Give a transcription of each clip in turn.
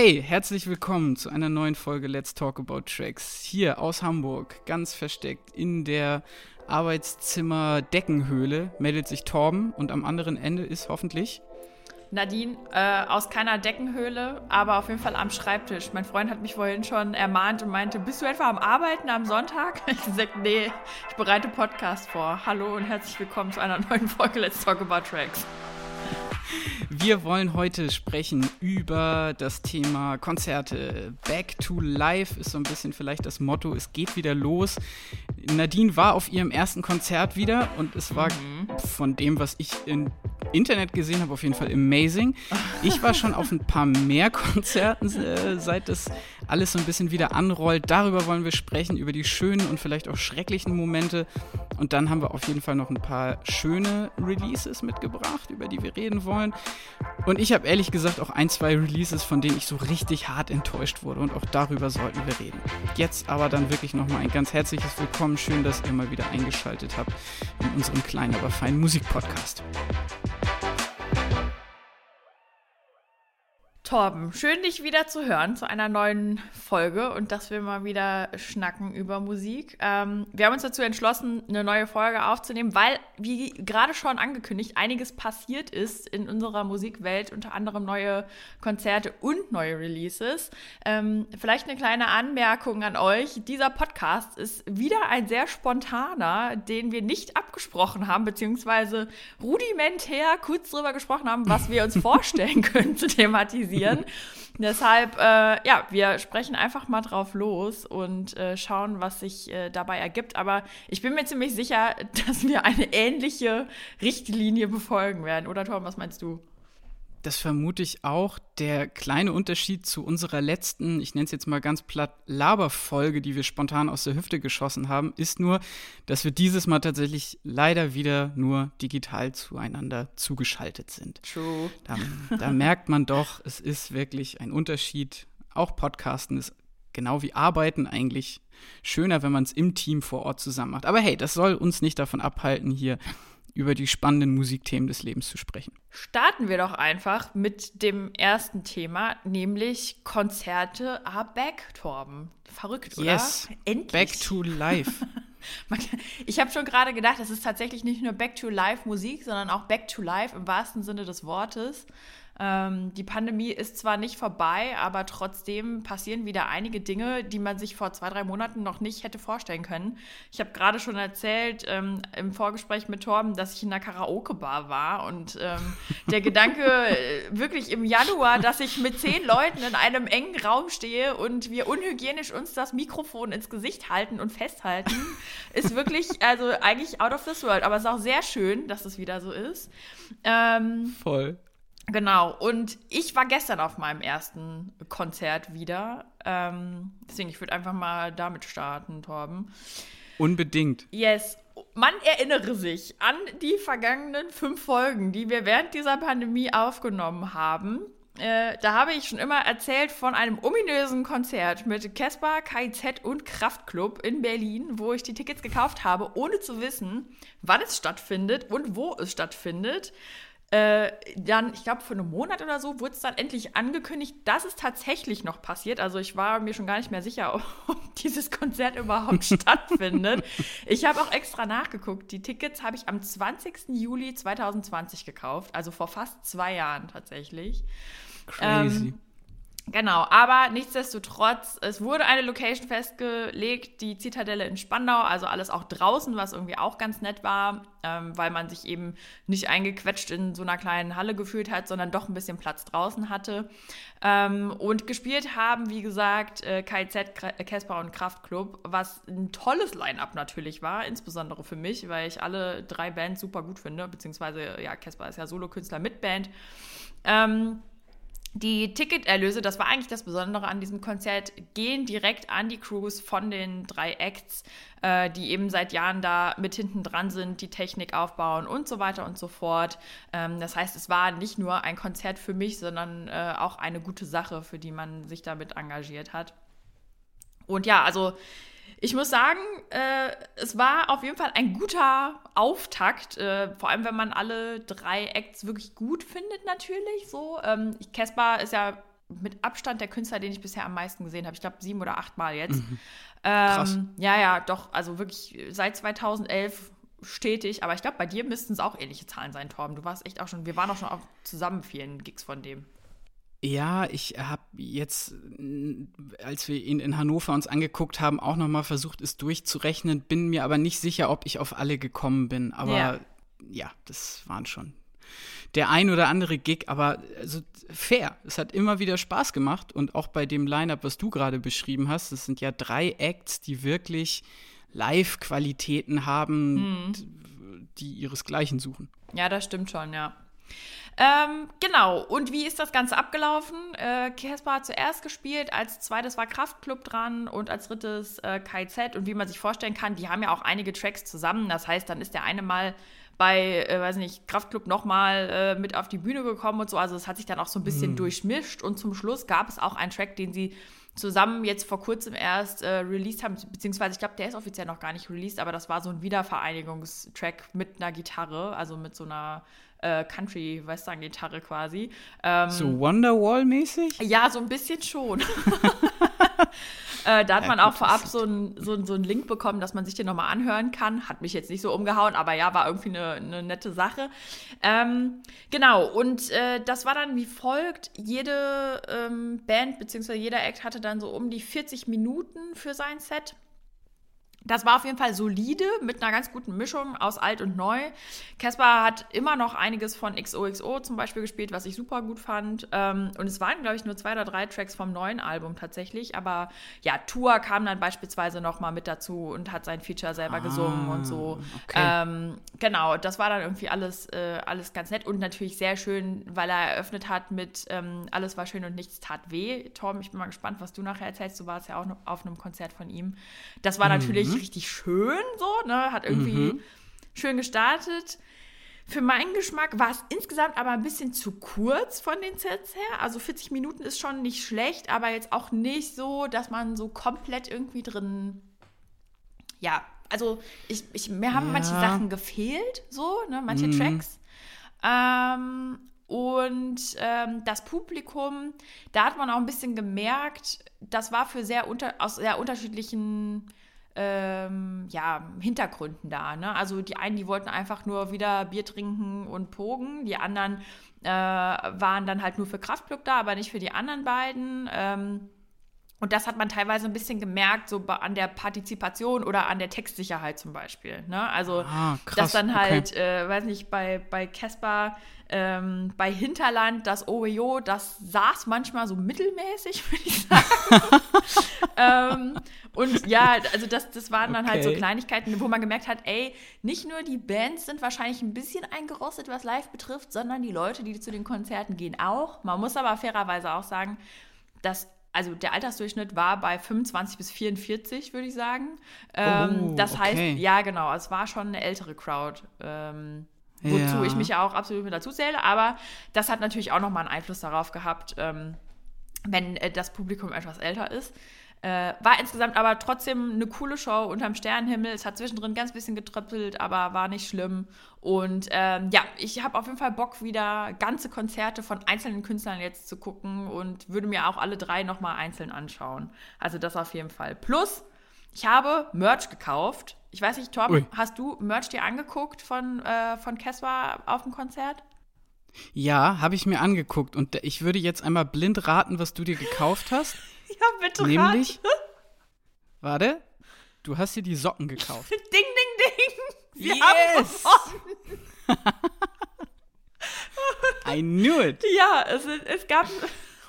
Hey, herzlich willkommen zu einer neuen Folge Let's Talk About Tracks. Hier aus Hamburg, ganz versteckt in der Arbeitszimmer-Deckenhöhle meldet sich Torben und am anderen Ende ist hoffentlich Nadine, äh, aus keiner Deckenhöhle, aber auf jeden Fall am Schreibtisch. Mein Freund hat mich vorhin schon ermahnt und meinte, bist du etwa am Arbeiten am Sonntag? Ich gesagt, nee, ich bereite Podcast vor. Hallo und herzlich willkommen zu einer neuen Folge Let's Talk About Tracks. Wir wollen heute sprechen über das Thema Konzerte. Back to Life ist so ein bisschen vielleicht das Motto. Es geht wieder los. Nadine war auf ihrem ersten Konzert wieder und es war mhm. von dem, was ich im Internet gesehen habe, auf jeden Fall amazing. Ich war schon auf ein paar mehr Konzerten, äh, seit das alles so ein bisschen wieder anrollt. Darüber wollen wir sprechen, über die schönen und vielleicht auch schrecklichen Momente. Und dann haben wir auf jeden Fall noch ein paar schöne Releases mitgebracht, über die wir reden wollen. Und ich habe ehrlich gesagt auch ein, zwei Releases, von denen ich so richtig hart enttäuscht wurde. Und auch darüber sollten wir reden. Jetzt aber dann wirklich nochmal ein ganz herzliches Willkommen. Schön, dass ihr mal wieder eingeschaltet habt in unserem kleinen, aber feinen Musikpodcast. Torben, schön dich wieder zu hören zu einer neuen Folge und dass wir mal wieder schnacken über Musik. Ähm, wir haben uns dazu entschlossen, eine neue Folge aufzunehmen, weil, wie gerade schon angekündigt, einiges passiert ist in unserer Musikwelt, unter anderem neue Konzerte und neue Releases. Ähm, vielleicht eine kleine Anmerkung an euch. Dieser Podcast ist wieder ein sehr spontaner, den wir nicht abgesprochen haben, beziehungsweise rudimentär kurz drüber gesprochen haben, was wir uns vorstellen können zu thematisieren passieren. Deshalb, äh, ja, wir sprechen einfach mal drauf los und äh, schauen, was sich äh, dabei ergibt. Aber ich bin mir ziemlich sicher, dass wir eine ähnliche Richtlinie befolgen werden. Oder Tom, was meinst du? Das vermute ich auch. Der kleine Unterschied zu unserer letzten, ich nenne es jetzt mal ganz platt, Laberfolge, die wir spontan aus der Hüfte geschossen haben, ist nur, dass wir dieses Mal tatsächlich leider wieder nur digital zueinander zugeschaltet sind. True. Da, da merkt man doch, es ist wirklich ein Unterschied. Auch Podcasten ist genau wie Arbeiten eigentlich schöner, wenn man es im Team vor Ort zusammen macht. Aber hey, das soll uns nicht davon abhalten, hier über die spannenden Musikthemen des Lebens zu sprechen. Starten wir doch einfach mit dem ersten Thema, nämlich Konzerte are back, Torben. Verrückt, oder? Yes. Endlich. Back to life. ich habe schon gerade gedacht, es ist tatsächlich nicht nur Back to Life Musik, sondern auch Back to Life im wahrsten Sinne des Wortes. Ähm, die Pandemie ist zwar nicht vorbei, aber trotzdem passieren wieder einige Dinge, die man sich vor zwei, drei Monaten noch nicht hätte vorstellen können. Ich habe gerade schon erzählt ähm, im Vorgespräch mit Torben, dass ich in einer Karaoke-Bar war und ähm, der Gedanke äh, wirklich im Januar, dass ich mit zehn Leuten in einem engen Raum stehe und wir unhygienisch uns das Mikrofon ins Gesicht halten und festhalten, ist wirklich, also eigentlich out of this world. Aber es ist auch sehr schön, dass es wieder so ist. Ähm, Voll. Genau, und ich war gestern auf meinem ersten Konzert wieder. Ähm, deswegen, ich würde einfach mal damit starten, Torben. Unbedingt. Yes. Man erinnere sich an die vergangenen fünf Folgen, die wir während dieser Pandemie aufgenommen haben. Äh, da habe ich schon immer erzählt von einem ominösen Konzert mit Casper, KIZ und Kraftklub in Berlin, wo ich die Tickets gekauft habe, ohne zu wissen, wann es stattfindet und wo es stattfindet. Äh, dann, ich glaube, vor einem Monat oder so wurde es dann endlich angekündigt, dass es tatsächlich noch passiert. Also ich war mir schon gar nicht mehr sicher, ob, dieses Konzert überhaupt stattfindet. Ich habe auch extra nachgeguckt. Die Tickets habe ich am 20. Juli 2020 gekauft, also vor fast zwei Jahren tatsächlich. Crazy. Ähm, Genau, aber nichtsdestotrotz, es wurde eine Location festgelegt, die Zitadelle in Spandau, also alles auch draußen, was irgendwie auch ganz nett war, ähm, weil man sich eben nicht eingequetscht in so einer kleinen Halle gefühlt hat, sondern doch ein bisschen Platz draußen hatte. Ähm, und gespielt haben, wie gesagt, äh, KZ, Casper und Kraftklub, was ein tolles Line-Up natürlich war, insbesondere für mich, weil ich alle drei Bands super gut finde, beziehungsweise, ja, Casper ist ja Solokünstler mit Band. Ähm, die Ticketerlöse, das war eigentlich das Besondere an diesem Konzert, gehen direkt an die Crews von den drei Acts, äh, die eben seit Jahren da mit hinten dran sind, die Technik aufbauen und so weiter und so fort. Ähm, das heißt, es war nicht nur ein Konzert für mich, sondern äh, auch eine gute Sache, für die man sich damit engagiert hat. Und ja, also ich muss sagen, äh, es war auf jeden Fall ein guter Auftakt, äh, vor allem wenn man alle drei Acts wirklich gut findet, natürlich. So, ähm, Caspar ist ja mit Abstand der Künstler, den ich bisher am meisten gesehen habe. Ich glaube, sieben oder acht Mal jetzt. Mhm. Krass. Ähm, ja, ja, doch. Also wirklich seit 2011 stetig. Aber ich glaube, bei dir müssten es auch ähnliche Zahlen sein, Torben. Du warst echt auch schon, wir waren auch schon auf zusammen vielen Gigs von dem. Ja, ich habe jetzt, als wir ihn in Hannover uns angeguckt haben, auch noch mal versucht, es durchzurechnen, bin mir aber nicht sicher, ob ich auf alle gekommen bin. Aber ja, ja das waren schon der ein oder andere Gig, aber also fair. Es hat immer wieder Spaß gemacht und auch bei dem Line-up, was du gerade beschrieben hast, es sind ja drei Acts, die wirklich Live-Qualitäten haben, mhm. die ihresgleichen suchen. Ja, das stimmt schon, ja. Ähm, genau, und wie ist das Ganze abgelaufen? Äh, Casper hat zuerst gespielt, als zweites war Kraftklub dran und als drittes äh, KZ. Und wie man sich vorstellen kann, die haben ja auch einige Tracks zusammen. Das heißt, dann ist der eine mal bei, äh, weiß nicht, Kraftklub nochmal äh, mit auf die Bühne gekommen und so. Also es hat sich dann auch so ein bisschen mhm. durchmischt. Und zum Schluss gab es auch einen Track, den sie zusammen jetzt vor kurzem erst äh, released haben, beziehungsweise ich glaube, der ist offiziell noch gar nicht released, aber das war so ein Wiedervereinigungstrack mit einer Gitarre, also mit so einer äh, Country-Western-Gitarre quasi. Ähm, so Wonderwall-mäßig? Ja, so ein bisschen schon. äh, da hat ja, man auch vorab so einen so so ein Link bekommen, dass man sich den nochmal anhören kann. Hat mich jetzt nicht so umgehauen, aber ja, war irgendwie eine, eine nette Sache. Ähm, genau, und äh, das war dann wie folgt. Jede ähm, Band bzw. jeder Act hatte dann so um die 40 Minuten für sein Set. Das war auf jeden Fall solide mit einer ganz guten Mischung aus alt und neu. Caspar hat immer noch einiges von XOXO zum Beispiel gespielt, was ich super gut fand. Ähm, und es waren, glaube ich, nur zwei oder drei Tracks vom neuen Album tatsächlich. Aber ja, Tour kam dann beispielsweise noch mal mit dazu und hat sein Feature selber ah, gesungen und so. Okay. Ähm, genau, das war dann irgendwie alles, äh, alles ganz nett und natürlich sehr schön, weil er eröffnet hat mit ähm, Alles war schön und nichts tat weh. Tom, ich bin mal gespannt, was du nachher erzählst. Du warst ja auch auf einem Konzert von ihm. Das war mhm. Richtig schön, so, ne? Hat irgendwie mhm. schön gestartet. Für meinen Geschmack war es insgesamt aber ein bisschen zu kurz von den Sets her. Also 40 Minuten ist schon nicht schlecht, aber jetzt auch nicht so, dass man so komplett irgendwie drin. Ja, also ich, ich, mir haben ja. manche Sachen gefehlt, so, ne, manche mhm. Tracks. Ähm, und ähm, das Publikum, da hat man auch ein bisschen gemerkt, das war für sehr unter, aus sehr unterschiedlichen ähm, ja, Hintergründen da. Ne? Also die einen, die wollten einfach nur wieder Bier trinken und pogen, die anderen äh, waren dann halt nur für Kraftclub da, aber nicht für die anderen beiden. Ähm, und das hat man teilweise ein bisschen gemerkt, so an der Partizipation oder an der Textsicherheit zum Beispiel. Ne? Also, ah, krass, dass dann halt, okay. äh, weiß nicht, bei Casper ähm, bei Hinterland, das Oreo, das saß manchmal so mittelmäßig, würde ich sagen. ähm, und ja, also das, das waren dann okay. halt so Kleinigkeiten, wo man gemerkt hat, ey, nicht nur die Bands sind wahrscheinlich ein bisschen eingerostet, was live betrifft, sondern die Leute, die zu den Konzerten gehen, auch. Man muss aber fairerweise auch sagen, dass also der Altersdurchschnitt war bei 25 bis 44, würde ich sagen. Ähm, oh, das okay. heißt, ja, genau, es war schon eine ältere Crowd. Ähm, wozu ja. ich mich ja auch absolut mit dazu zähle. Aber das hat natürlich auch nochmal einen Einfluss darauf gehabt, ähm, wenn äh, das Publikum etwas älter ist. Äh, war insgesamt aber trotzdem eine coole Show unterm Sternenhimmel. Es hat zwischendrin ganz bisschen getröppelt, aber war nicht schlimm. Und ähm, ja, ich habe auf jeden Fall Bock, wieder ganze Konzerte von einzelnen Künstlern jetzt zu gucken und würde mir auch alle drei nochmal einzeln anschauen. Also das auf jeden Fall. Plus, ich habe Merch gekauft ich weiß nicht, Tom, Ui. hast du Merch dir angeguckt von, äh, von Keswa auf dem Konzert? Ja, habe ich mir angeguckt und ich würde jetzt einmal blind raten, was du dir gekauft hast. ja, bitte Nämlich, rate. warte, du hast dir die Socken gekauft. ding, ding, ding. Wir yes! haben I knew it. Ja, es, es gab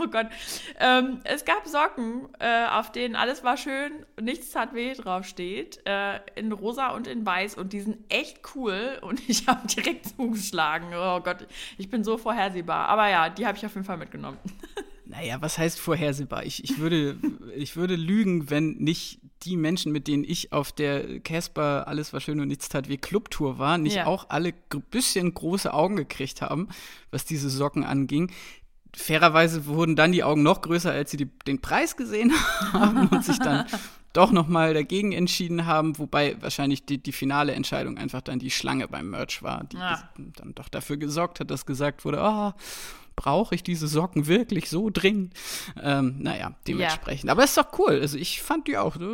Oh Gott. Ähm, es gab Socken, äh, auf denen alles war schön, nichts tat weh draufsteht. Äh, in rosa und in weiß. Und die sind echt cool. Und ich habe direkt zugeschlagen. Oh Gott, ich bin so vorhersehbar. Aber ja, die habe ich auf jeden Fall mitgenommen. Naja, was heißt vorhersehbar? Ich, ich, würde, ich würde lügen, wenn nicht die Menschen, mit denen ich auf der Casper Alles war schön und nichts tat wie Clubtour war, nicht ja. auch alle ein bisschen große Augen gekriegt haben, was diese Socken anging fairerweise wurden dann die Augen noch größer, als sie die, den Preis gesehen haben und sich dann doch noch mal dagegen entschieden haben, wobei wahrscheinlich die, die finale Entscheidung einfach dann die Schlange beim Merch war, die ja. dann doch dafür gesorgt hat, dass gesagt wurde, oh, brauche ich diese Socken wirklich so dringend? Ähm, naja, dementsprechend. Ja. Aber es ist doch cool. Also ich fand die auch. Äh,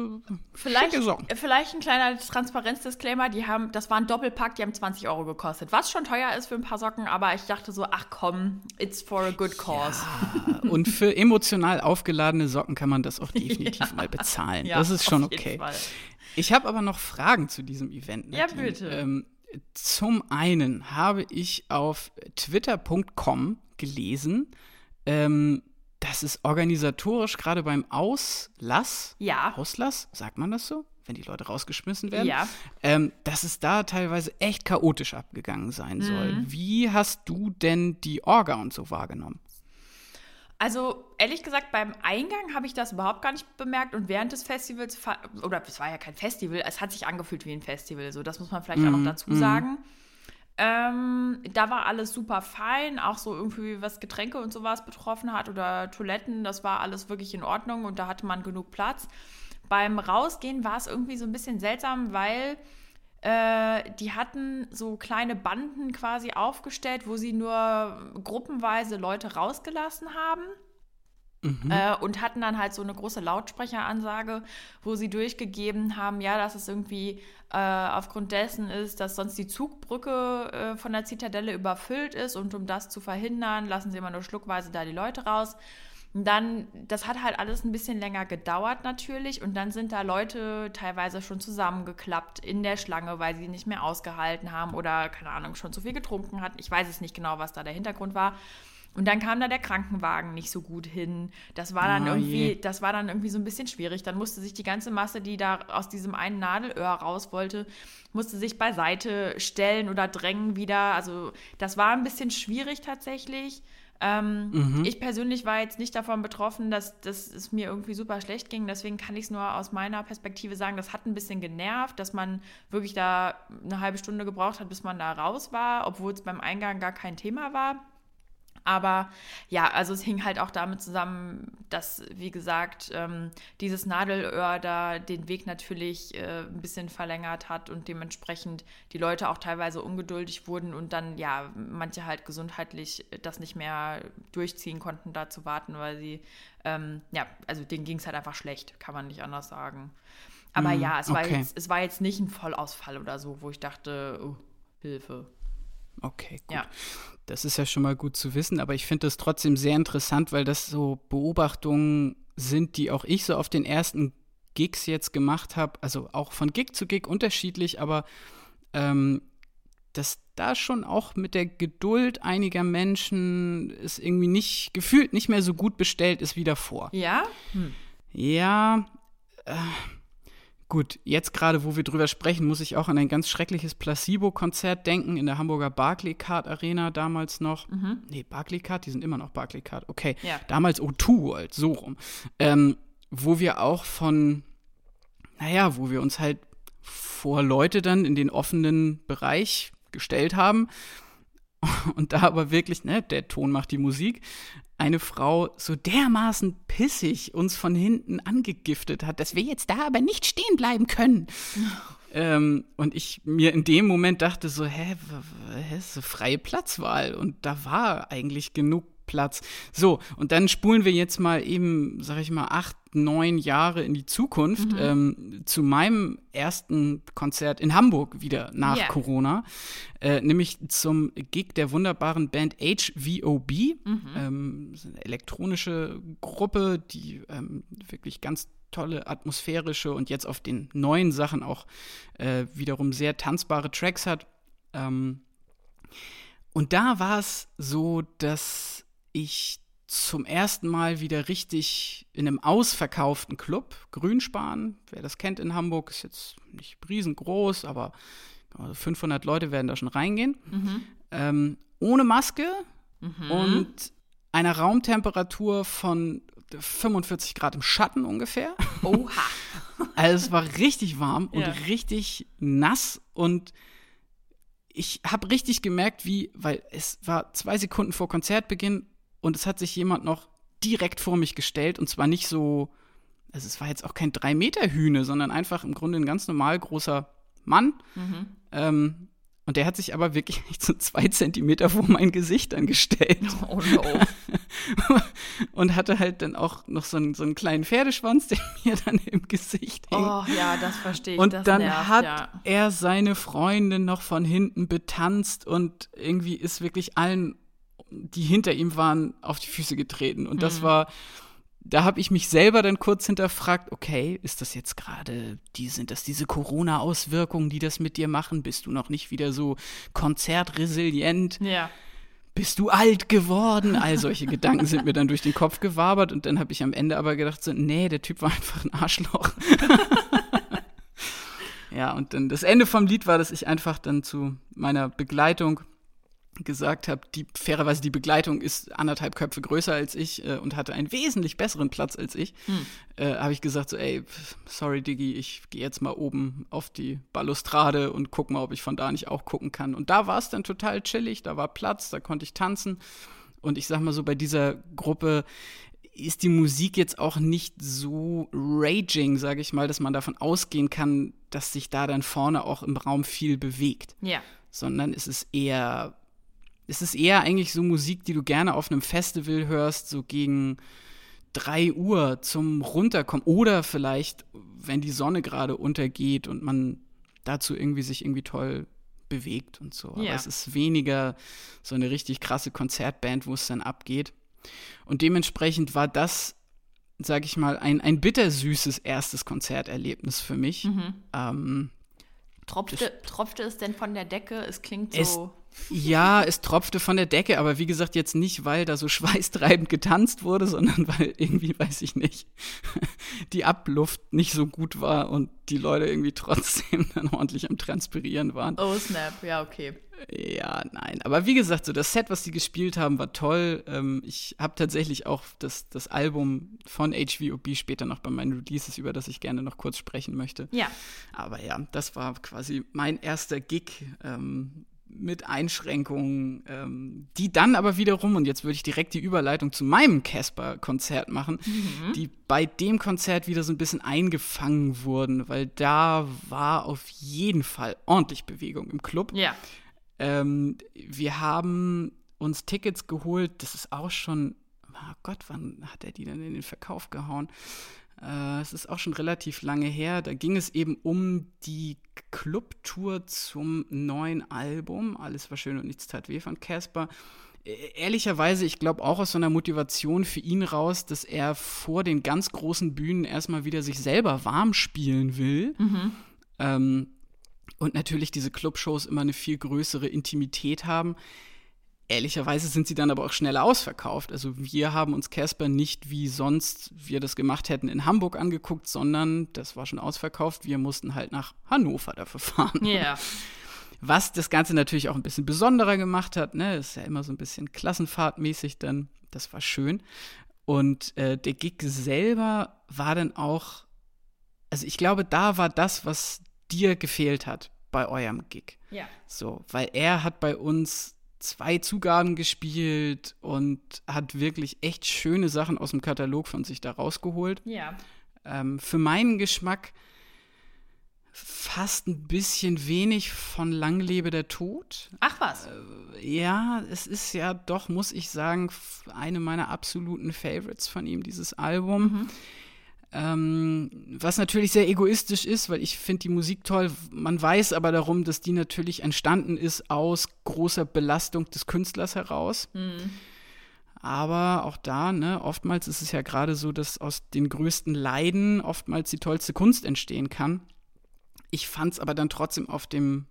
vielleicht, vielleicht ein kleiner Transparenzdisclaimer. Die haben, das war ein Doppelpack, die haben 20 Euro gekostet. Was schon teuer ist für ein paar Socken, aber ich dachte so, ach komm, it's for a good cause. Ja. Und für emotional aufgeladene Socken kann man das auch definitiv ja. mal bezahlen. das ist schon okay. Ich habe aber noch Fragen zu diesem Event. Nadine. Ja, bitte. Ähm, zum einen habe ich auf twitter.com gelesen, ähm, dass es organisatorisch gerade beim Auslass, ja. Auslass, sagt man das so? Wenn die Leute rausgeschmissen werden, ja. ähm, dass es da teilweise echt chaotisch abgegangen sein soll. Mhm. Wie hast du denn die Orga und so wahrgenommen? Also ehrlich gesagt, beim Eingang habe ich das überhaupt gar nicht bemerkt und während des Festivals, oder es war ja kein Festival, es hat sich angefühlt wie ein Festival, so das muss man vielleicht mm, auch noch mhm, dazu mm. sagen. Ähm, da war alles super fein, auch so irgendwie was Getränke und sowas betroffen hat oder Toiletten, das war alles wirklich in Ordnung und da hatte man genug Platz. Beim Rausgehen war es irgendwie so ein bisschen seltsam, weil äh, die hatten so kleine Banden quasi aufgestellt, wo sie nur gruppenweise Leute rausgelassen haben. Mhm. Äh, und hatten dann halt so eine große Lautsprecheransage, wo sie durchgegeben haben, ja, dass es irgendwie äh, aufgrund dessen ist, dass sonst die Zugbrücke äh, von der Zitadelle überfüllt ist und um das zu verhindern, lassen sie immer nur schluckweise da die Leute raus. Und dann, das hat halt alles ein bisschen länger gedauert natürlich. Und dann sind da Leute teilweise schon zusammengeklappt in der Schlange, weil sie nicht mehr ausgehalten haben oder, keine Ahnung, schon zu viel getrunken hatten. Ich weiß es nicht genau, was da der Hintergrund war. Und dann kam da der Krankenwagen nicht so gut hin. Das war dann oh, irgendwie, je. das war dann irgendwie so ein bisschen schwierig. Dann musste sich die ganze Masse, die da aus diesem einen Nadelöhr raus wollte, musste sich beiseite stellen oder drängen wieder. Also das war ein bisschen schwierig tatsächlich. Ähm, mhm. Ich persönlich war jetzt nicht davon betroffen, dass, dass es mir irgendwie super schlecht ging. Deswegen kann ich es nur aus meiner Perspektive sagen, das hat ein bisschen genervt, dass man wirklich da eine halbe Stunde gebraucht hat, bis man da raus war, obwohl es beim Eingang gar kein Thema war. Aber ja, also es hing halt auch damit zusammen, dass, wie gesagt, ähm, dieses Nadelöhr da den Weg natürlich äh, ein bisschen verlängert hat und dementsprechend die Leute auch teilweise ungeduldig wurden und dann, ja, manche halt gesundheitlich das nicht mehr durchziehen konnten, da zu warten, weil sie, ähm, ja, also denen ging es halt einfach schlecht, kann man nicht anders sagen. Aber mm, ja, es, okay. war jetzt, es war jetzt nicht ein Vollausfall oder so, wo ich dachte, oh, Hilfe. Okay, gut. Ja. Das ist ja schon mal gut zu wissen, aber ich finde das trotzdem sehr interessant, weil das so Beobachtungen sind, die auch ich so auf den ersten Gigs jetzt gemacht habe. Also auch von Gig zu Gig unterschiedlich, aber ähm, dass da schon auch mit der Geduld einiger Menschen es irgendwie nicht gefühlt nicht mehr so gut bestellt ist wie davor. Ja? Hm. Ja. Äh, Gut, jetzt gerade, wo wir drüber sprechen, muss ich auch an ein ganz schreckliches Placebo-Konzert denken in der Hamburger Barclaycard Arena damals noch. Mhm. Nee, Barclaycard, die sind immer noch Barclaycard. Okay, ja. damals O2 World, so rum. Ähm, wo wir auch von, naja, wo wir uns halt vor Leute dann in den offenen Bereich gestellt haben und da aber wirklich, ne, der Ton macht die Musik, eine Frau so dermaßen pissig uns von hinten angegiftet hat, dass wir jetzt da aber nicht stehen bleiben können. ähm, und ich mir in dem Moment dachte so, hä, hä, ist so freie Platzwahl. Und da war eigentlich genug Platz. So, und dann spulen wir jetzt mal eben, sag ich mal, acht, neun Jahre in die Zukunft mhm. ähm, zu meinem ersten Konzert in Hamburg wieder nach yeah. Corona, äh, nämlich zum Gig der wunderbaren Band HVOB, mhm. ähm, eine elektronische Gruppe, die ähm, wirklich ganz tolle atmosphärische und jetzt auf den neuen Sachen auch äh, wiederum sehr tanzbare Tracks hat. Ähm, und da war es so, dass ich zum ersten Mal wieder richtig in einem ausverkauften Club, Grünspan, wer das kennt in Hamburg, ist jetzt nicht riesengroß, aber 500 Leute werden da schon reingehen, mhm. ähm, ohne Maske mhm. und einer Raumtemperatur von 45 Grad im Schatten ungefähr. Oha. also es war richtig warm und ja. richtig nass und ich habe richtig gemerkt, wie, weil es war zwei Sekunden vor Konzertbeginn und es hat sich jemand noch direkt vor mich gestellt und zwar nicht so, also es war jetzt auch kein drei Meter Hühne, sondern einfach im Grunde ein ganz normal großer Mann. Mhm. Ähm, Und der hat sich aber wirklich so zwei Zentimeter vor mein Gesicht dann gestellt. Oh no. und hatte halt dann auch noch so einen, so einen kleinen Pferdeschwanz, der mir dann im Gesicht hängt. Oh ja, das verstehe ich. Und das dann nervt, hat ja. er seine Freundin noch von hinten betanzt und irgendwie ist wirklich allen, die hinter ihm waren, auf die Füße getreten. Und Mhm. das war, da habe ich mich selber dann kurz hinterfragt, okay, ist das jetzt gerade, die, sind das diese Corona-Auswirkungen, die das mit dir machen? Bist du noch nicht wieder so konzertresilient? Ja. bist du alt geworden? All solche Gedanken sind mir dann durch den Kopf gewabert und dann habe ich am Ende aber gedacht, so, nee, der Typ war einfach ein Arschloch. ja, und dann das Ende vom Lied war, dass ich einfach dann zu meiner Begleitung gesagt habe, die fairerweise die Begleitung ist anderthalb Köpfe größer als ich äh, und hatte einen wesentlich besseren Platz als ich, äh, habe ich gesagt so, ey, sorry Diggi, ich gehe jetzt mal oben auf die Balustrade und guck mal, ob ich von da nicht auch gucken kann. Und da war es dann total chillig, da war Platz, da konnte ich tanzen. Und ich sag mal so, bei dieser Gruppe ist die Musik jetzt auch nicht so raging, sage ich mal, dass man davon ausgehen kann, dass sich da dann vorne auch im Raum viel bewegt Ja. sondern es ist eher, es ist eher eigentlich so Musik, die du gerne auf einem Festival hörst, so gegen 3 Uhr zum Runterkommen oder vielleicht, wenn die Sonne gerade untergeht und man dazu irgendwie sich irgendwie toll bewegt und so. Aber Ja. es ist weniger so eine richtig krasse Konzertband, wo es dann abgeht. Und dementsprechend war das, sag ich mal, ein, ein bittersüßes erstes Konzerterlebnis für mich. Ähm, Tropfte, tropfte es denn von der Decke? Es klingt Es- so. Ja, es tropfte von der Decke, aber wie gesagt, jetzt nicht, weil da so schweißtreibend getanzt wurde, sondern weil irgendwie, weiß ich nicht, die Abluft nicht so gut war und die Leute irgendwie trotzdem dann ordentlich am Transpirieren waren. Oh, Snap. Ja, okay. Ja, nein. Aber wie gesagt, so das Set, was die gespielt haben, war toll. Ähm, ich habe tatsächlich auch das, das Album von HVOB später noch bei meinen Releases, über das ich gerne noch kurz sprechen möchte. Ja. Aber ja, das war quasi mein erster Gig ähm, mit Einschränkungen, ähm, die dann aber wiederum, und jetzt würde ich direkt die Überleitung zu meinem Casper-Konzert machen, die bei dem Konzert wieder so ein bisschen eingefangen wurden, weil da war auf jeden Fall ordentlich Bewegung im Club. Ja. Ähm, wir haben uns Tickets geholt, das ist auch schon, oh Gott, wann hat er die denn in den Verkauf gehauen? Äh, es ist auch schon relativ lange her. Da ging es eben um die Clubtour zum neuen Album. Alles war schön und nichts tat weh von Casper. Äh, Ehrlicherweise, ich glaube auch aus so einer Motivation für ihn raus, dass er vor den ganz großen Bühnen erstmal wieder sich selber warm spielen will. Ähm, und natürlich diese Clubshows immer eine viel größere Intimität haben. Ehrlicherweise sind sie dann aber auch schneller ausverkauft. Also wir haben uns Casper nicht wie sonst wir das gemacht hätten in Hamburg angeguckt, sondern das war schon ausverkauft. Wir mussten halt nach Hannover dafür fahren. Ja. Was das Ganze natürlich auch ein bisschen besonderer gemacht hat, ne, ist ja immer so ein bisschen klassenfahrtmäßig dann. Das war schön. Und äh, der Gig selber war dann auch, also ich glaube, da war das, was dir gefehlt hat bei eurem Gig. Ja. So, weil er hat bei uns zwei Zugaben gespielt und hat wirklich echt schöne Sachen aus dem Katalog von sich da rausgeholt Ja. ähm, für meinen Geschmack fast ein bisschen wenig von Lang lebe der Tod. Ach was. Ja, es ist ja doch, muss ich sagen, eine meiner absoluten Favorites von ihm, dieses Album. Ähm, was natürlich sehr egoistisch ist, weil ich finde die Musik toll. Man weiß aber darum, dass die natürlich entstanden ist aus großer Belastung des Künstlers heraus. Aber auch da, ne, oftmals ist es ja gerade so, dass aus den größten Leiden oftmals die tollste Kunst entstehen kann. Ich fand es aber dann trotzdem auf dem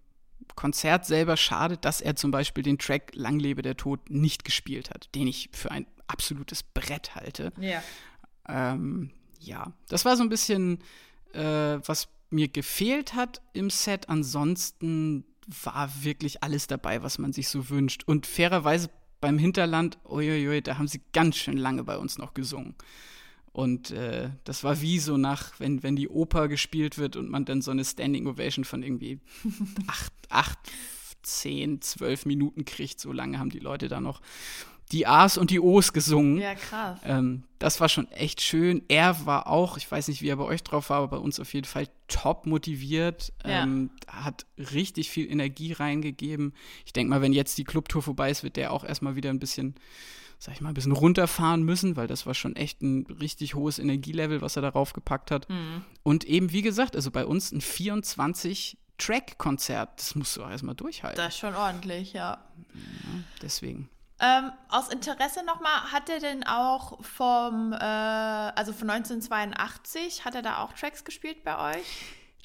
Konzert selber schade, dass er zum Beispiel den Track Lang lebe der Tod nicht gespielt hat, den ich für ein absolutes Brett halte. Ja. Ähm, ja, das war so ein bisschen, äh, was mir gefehlt hat im Set. Ansonsten war wirklich alles dabei, was man sich so wünscht. Und fairerweise beim Hinterland, uiuiui, da haben sie ganz schön lange bei uns noch gesungen. Und äh, das war wie so nach, wenn, wenn die Oper gespielt wird und man dann so eine Standing Ovation von irgendwie acht, acht, zehn, zwölf Minuten kriegt. So lange haben die Leute da noch die A's und die O's gesungen. Ja, krass. Ähm, das war schon echt schön. Er war auch, ich weiß nicht, wie er bei euch drauf war, aber bei uns auf jeden Fall top motiviert. Ja. Ähm, hat richtig viel Energie reingegeben. Ich denke mal, wenn jetzt die Clubtour vorbei ist, wird der auch erstmal wieder ein bisschen, sag ich mal, ein bisschen runterfahren müssen, weil das war schon echt ein richtig hohes Energielevel, was er darauf gepackt hat. Mhm. Und eben, wie gesagt, also bei uns ein 24 Track-Konzert, das musst du auch erstmal durchhalten. Das ist schon ordentlich, ja. Deswegen. Ähm, aus Interesse nochmal, hat er denn auch vom, äh, also von 1982, hat er da auch Tracks gespielt bei euch?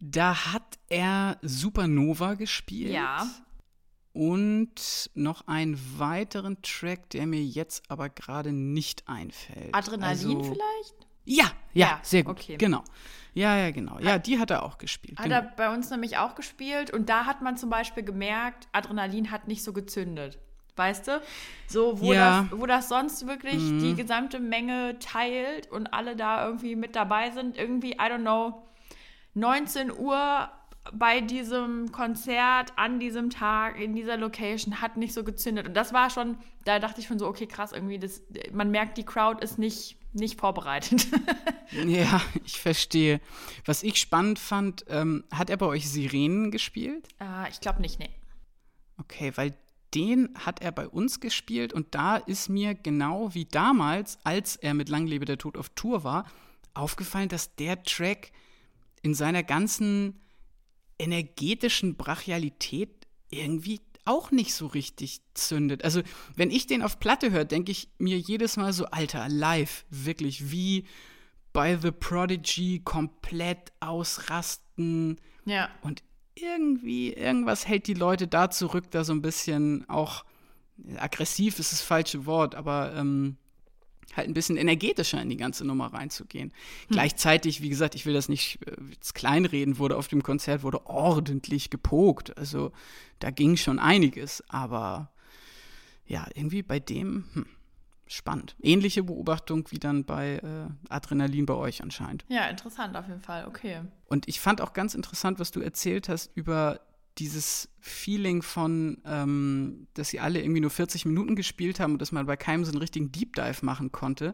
Da hat er Supernova gespielt. Ja. Und noch einen weiteren Track, der mir jetzt aber gerade nicht einfällt. Adrenalin also, vielleicht? Ja, ja, Ja, sehr gut. okay. Genau. Ja, ja, genau. Ja, die hat er auch gespielt. Hat genau. er bei uns nämlich auch gespielt und da hat man zum Beispiel gemerkt, Adrenalin hat nicht so gezündet. Weißt du? So, wo, Ja. Mhm. das, wo das sonst wirklich die gesamte Menge teilt und alle da irgendwie mit dabei sind. Irgendwie, I don't know, 19 Uhr bei diesem Konzert an diesem Tag in dieser Location hat nicht so gezündet. Und das war schon, da dachte ich schon so, okay, krass, irgendwie, das, man merkt, die Crowd ist nicht, nicht vorbereitet. Ja, ich verstehe. Was ich spannend fand, ähm, hat er bei euch Sirenen gespielt? äh, ich glaube nicht, nee. Okay, weil den hat er bei uns gespielt und da ist mir genau wie damals, als er mit Lang lebe der Tod auf Tour war, aufgefallen, dass der Track in seiner ganzen energetischen Brachialität irgendwie auch nicht so richtig zündet. Also, wenn ich den auf Platte höre, denke ich mir jedes Mal so, Alter, live, wirklich wie bei The Prodigy komplett ausrasten. Ja. Und irgendwie, irgendwas hält die Leute da zurück, da so ein bisschen auch aggressiv ist das falsche Wort, aber ähm, halt ein bisschen energetischer in die ganze Nummer reinzugehen. Gleichzeitig, wie gesagt, ich will das nicht äh, kleinreden, wurde auf dem Konzert wurde ordentlich gepokt. Also da ging schon einiges, aber ja, irgendwie bei dem hm, spannend. Ähnliche Beobachtung wie dann bei äh, Adrenalin bei euch anscheinend. Ja, interessant auf jeden Fall. Okay. Und ich fand auch ganz interessant, was du erzählt hast über dieses Feeling von, ähm, dass sie alle irgendwie nur 40 Minuten gespielt haben und dass man bei keinem so einen richtigen Deep Dive machen konnte.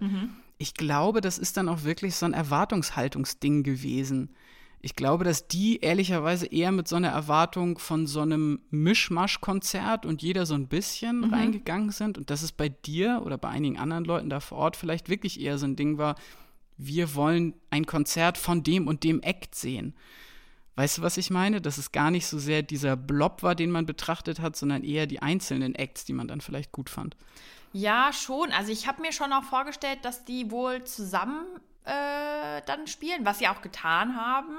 Ich glaube, das ist dann auch wirklich so ein Erwartungshaltungsding gewesen. Ich glaube, dass die ehrlicherweise eher mit so einer Erwartung von so einem Mischmasch-Konzert und jeder so ein bisschen reingegangen sind und dass es bei dir oder bei einigen anderen Leuten da vor Ort vielleicht wirklich eher so ein Ding war, wir wollen ein Konzert von dem und dem Act sehen. Weißt du, was ich meine? Dass es gar nicht so sehr dieser Blob war, den man betrachtet hat, sondern eher die einzelnen Acts, die man dann vielleicht gut fand. Ja, schon. Also ich habe mir schon auch vorgestellt, dass die wohl zusammen äh, dann spielen, was sie auch getan haben.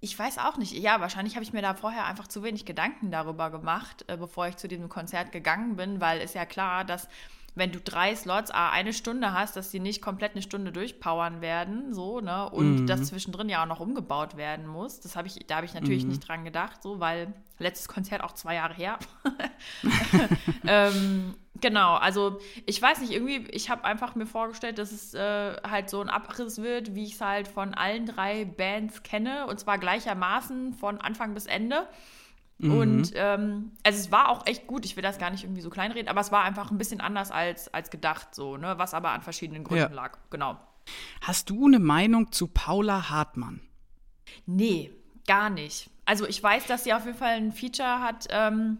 Ich weiß auch nicht. Ja, wahrscheinlich habe ich mir da vorher einfach zu wenig Gedanken darüber gemacht, äh, bevor ich zu diesem Konzert gegangen bin, weil ist ja klar, dass wenn du drei Slots ah, eine Stunde hast, dass die nicht komplett eine Stunde durchpowern werden, so, ne? Und das zwischendrin ja auch noch umgebaut werden muss. Das habe ich, da habe ich natürlich nicht dran gedacht, so, weil letztes Konzert auch zwei Jahre her. ähm, genau, also ich weiß nicht, irgendwie, ich habe einfach mir vorgestellt, dass es äh, halt so ein Abriss wird, wie ich es halt von allen drei Bands kenne, und zwar gleichermaßen von Anfang bis Ende. Und ähm, also es war auch echt gut, ich will das gar nicht irgendwie so kleinreden, aber es war einfach ein bisschen anders als, als gedacht, so, ne? Was aber an verschiedenen Gründen Ja. lag. Genau. Hast du eine Meinung zu Paula Hartmann? Nee, gar nicht. Also ich weiß, dass sie auf jeden Fall ein Feature hat ähm,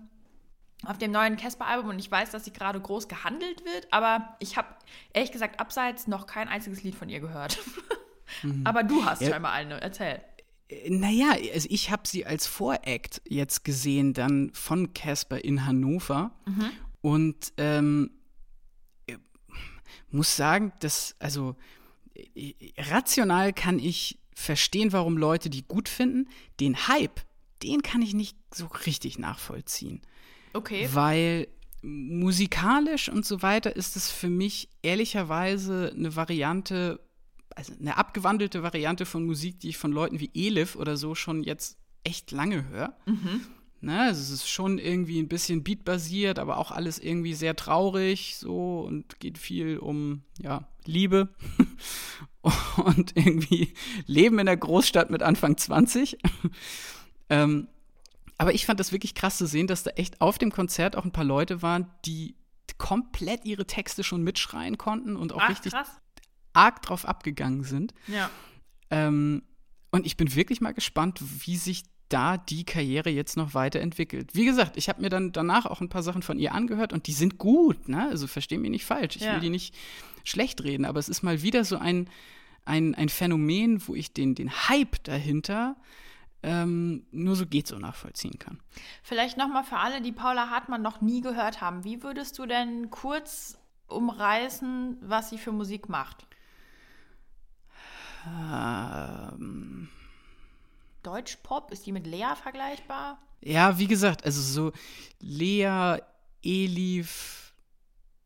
auf dem neuen Casper-Album und ich weiß, dass sie gerade groß gehandelt wird, aber ich habe ehrlich gesagt abseits noch kein einziges Lied von ihr gehört. aber du hast Ja. scheinbar eine. Erzähl. Äh, Naja, also ich habe sie als Voract jetzt gesehen, dann von Casper in Hannover. Und ähm, äh, muss sagen, dass, also äh, rational kann ich verstehen, warum Leute die gut finden. Den Hype, den kann ich nicht so richtig nachvollziehen. Okay. Weil musikalisch und so weiter ist es für mich ehrlicherweise eine Variante, also eine abgewandelte Variante von Musik, die ich von Leuten wie Elif oder so schon jetzt echt lange höre. Ne, also es ist schon irgendwie ein bisschen beatbasiert, aber auch alles irgendwie sehr traurig so und geht viel um ja, Liebe und irgendwie Leben in der Großstadt mit Anfang 20. ähm, aber ich fand das wirklich krass zu sehen, dass da echt auf dem Konzert auch ein paar Leute waren, die komplett ihre Texte schon mitschreien konnten und auch Ach, richtig krass. Arg drauf abgegangen sind. Ja. Ähm, und ich bin wirklich mal gespannt, wie sich da die Karriere jetzt noch weiterentwickelt. Wie gesagt, ich habe mir dann danach auch ein paar Sachen von ihr angehört und die sind gut, ne? Also versteh mich nicht falsch. Ich Ja. will die nicht schlecht reden, aber es ist mal wieder so ein, ein, ein Phänomen, wo ich den, den Hype dahinter ähm, nur so geht so nachvollziehen kann. Vielleicht nochmal für alle, die Paula Hartmann noch nie gehört haben. Wie würdest du denn kurz umreißen, was sie für Musik macht? Ähm, Deutschpop? Ist die mit Lea vergleichbar? ja, wie gesagt, also so Lea, Elif,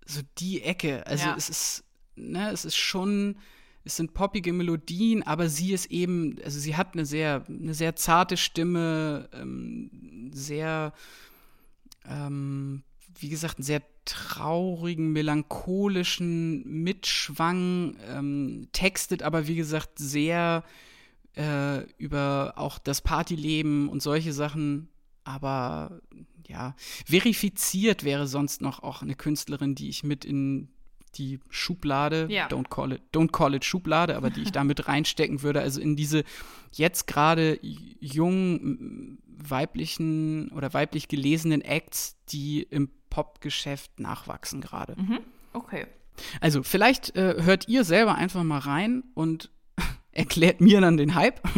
so die Ecke. Also Ja. es ist, ne, es ist schon, es sind poppige Melodien, aber sie ist eben, also sie hat eine sehr, eine sehr zarte Stimme, ähm, sehr, ähm, wie gesagt, einen sehr traurigen, melancholischen Mitschwang, ähm, textet aber, wie gesagt, sehr äh, über auch das Partyleben und solche Sachen. Aber ja, verifiziert wäre sonst noch auch eine Künstlerin, die ich mit in die Schublade, Ja. don't call it, don't call it Schublade, aber die ich da mit reinstecken würde, also in diese jetzt gerade jungen weiblichen oder weiblich gelesenen Acts, die im Popgeschäft nachwachsen gerade. Mhm. Okay. Also vielleicht äh, hört ihr selber einfach mal rein und erklärt mir dann den Hype.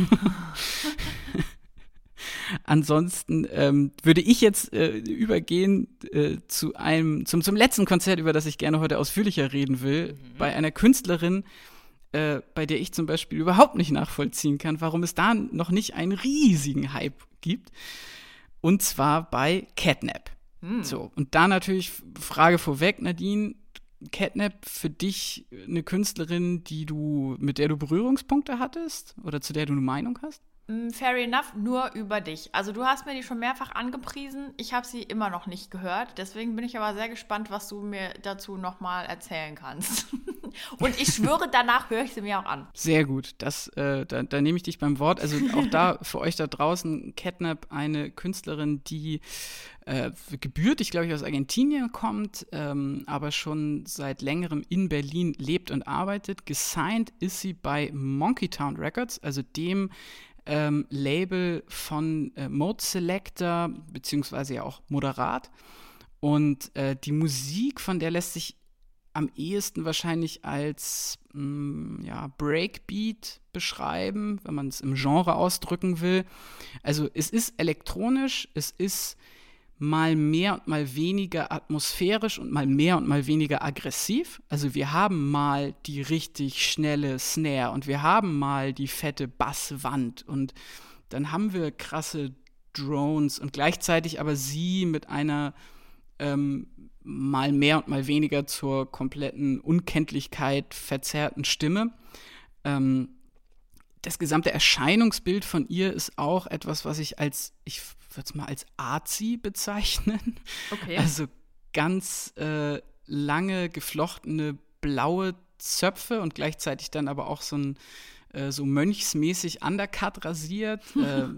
Ansonsten ähm, würde ich jetzt äh, übergehen äh, zu einem, zum, zum letzten Konzert, über das ich gerne heute ausführlicher reden will, bei einer Künstlerin, äh, bei der ich zum Beispiel überhaupt nicht nachvollziehen kann, warum es da noch nicht einen riesigen Hype gibt. Und zwar bei Catnap. So, und da natürlich Frage vorweg, Nadine. Catnap für dich eine Künstlerin, die du, mit der du Berührungspunkte hattest oder zu der du eine Meinung hast? Mm, Fair enough, nur über dich. Also du hast mir die schon mehrfach angepriesen. Ich habe sie immer noch nicht gehört. Deswegen bin ich aber sehr gespannt, was du mir dazu nochmal erzählen kannst. Und ich schwöre, danach höre ich sie mir auch an. Sehr gut, das, äh, da, da nehme ich dich beim Wort. Also auch da für euch da draußen, Catnap, eine Künstlerin, die äh, gebürtig, glaube ich, aus Argentinien kommt, ähm, aber schon seit längerem in Berlin lebt und arbeitet. Gesigned ist sie bei Monkey Town Records, also dem ähm, Label von äh, Mode Selector, beziehungsweise ja auch Moderat. Und äh, die Musik, von der lässt sich am ehesten wahrscheinlich als mh, ja, Breakbeat beschreiben, wenn man es im Genre ausdrücken will. Also es ist elektronisch, es ist mal mehr und mal weniger atmosphärisch und mal mehr und mal weniger aggressiv. Also wir haben mal die richtig schnelle Snare und wir haben mal die fette Basswand und dann haben wir krasse Drones und gleichzeitig aber sie mit einer ähm, mal mehr und mal weniger zur kompletten Unkenntlichkeit verzerrten Stimme. Ähm, das gesamte Erscheinungsbild von ihr ist auch etwas, was ich als, ich würde es mal als Arzi bezeichnen. Okay. Also ganz äh, lange geflochtene blaue Zöpfe und gleichzeitig dann aber auch so ein äh, so mönchsmäßig Undercut rasiert, äh,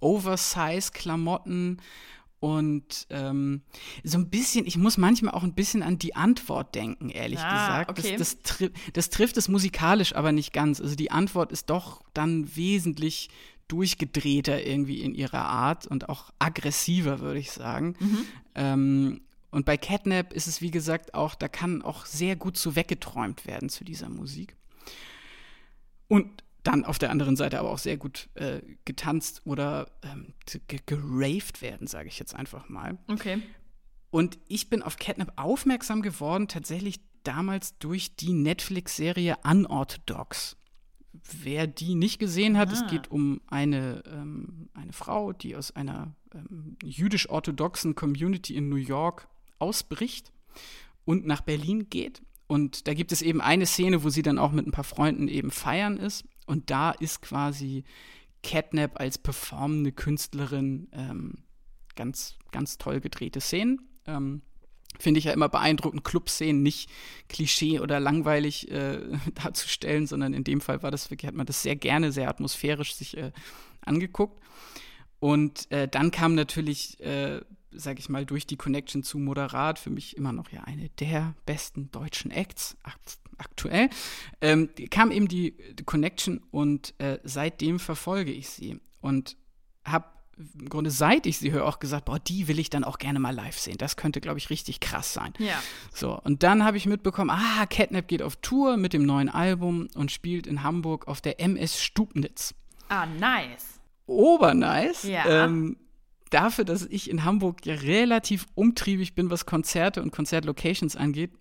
Oversize-Klamotten und ähm, so ein bisschen, ich muss manchmal auch ein bisschen an die Antwort denken, ehrlich Ah, gesagt. okay. Das, das, tri das trifft es musikalisch aber nicht ganz. Also die Antwort ist doch dann wesentlich durchgedrehter irgendwie in ihrer Art und auch aggressiver, würde ich sagen. Ähm, und bei Catnap ist es, wie gesagt, auch, da kann auch sehr gut so weggeträumt werden zu dieser Musik. Und dann auf der anderen Seite aber auch sehr gut äh, getanzt oder ähm, ge geraved werden, sage ich jetzt einfach mal. Okay. Und ich bin auf Catnap aufmerksam geworden, tatsächlich damals durch die Netflix-Serie Unorthodox. Wer die nicht gesehen hat, Ah. es geht um eine, ähm, eine Frau, die aus einer ähm, jüdisch-orthodoxen Community in New York ausbricht und nach Berlin geht. Und da gibt es eben eine Szene, wo sie dann auch mit ein paar Freunden eben feiern ist. Und da ist quasi Catnap als performende Künstlerin ähm, ganz, ganz toll gedrehte Szenen. Ähm, Finde ich ja immer beeindruckend, Clubszenen nicht klischee oder langweilig äh, darzustellen, sondern in dem Fall war das wirklich, hat man das sehr gerne, sehr atmosphärisch sich äh, angeguckt. Und äh, dann kam natürlich äh, sag ich mal, durch die Connection zu Moderat, für mich immer noch ja eine der besten deutschen Acts aktuell, ähm, kam eben die, die Connection und äh, seitdem verfolge ich sie und habe im Grunde seit ich sie höre auch gesagt, boah, die will ich dann auch gerne mal live sehen. Das könnte, glaube ich, richtig krass sein. Ja. So, und dann habe ich mitbekommen, ah, Catnap geht auf Tour mit dem neuen Album und spielt in Hamburg auf der MS Stubnitz. Ah, nice. Obernice. Ja. Ähm, dafür, dass ich in Hamburg ja relativ umtriebig bin, was Konzerte und Konzertlocations angeht,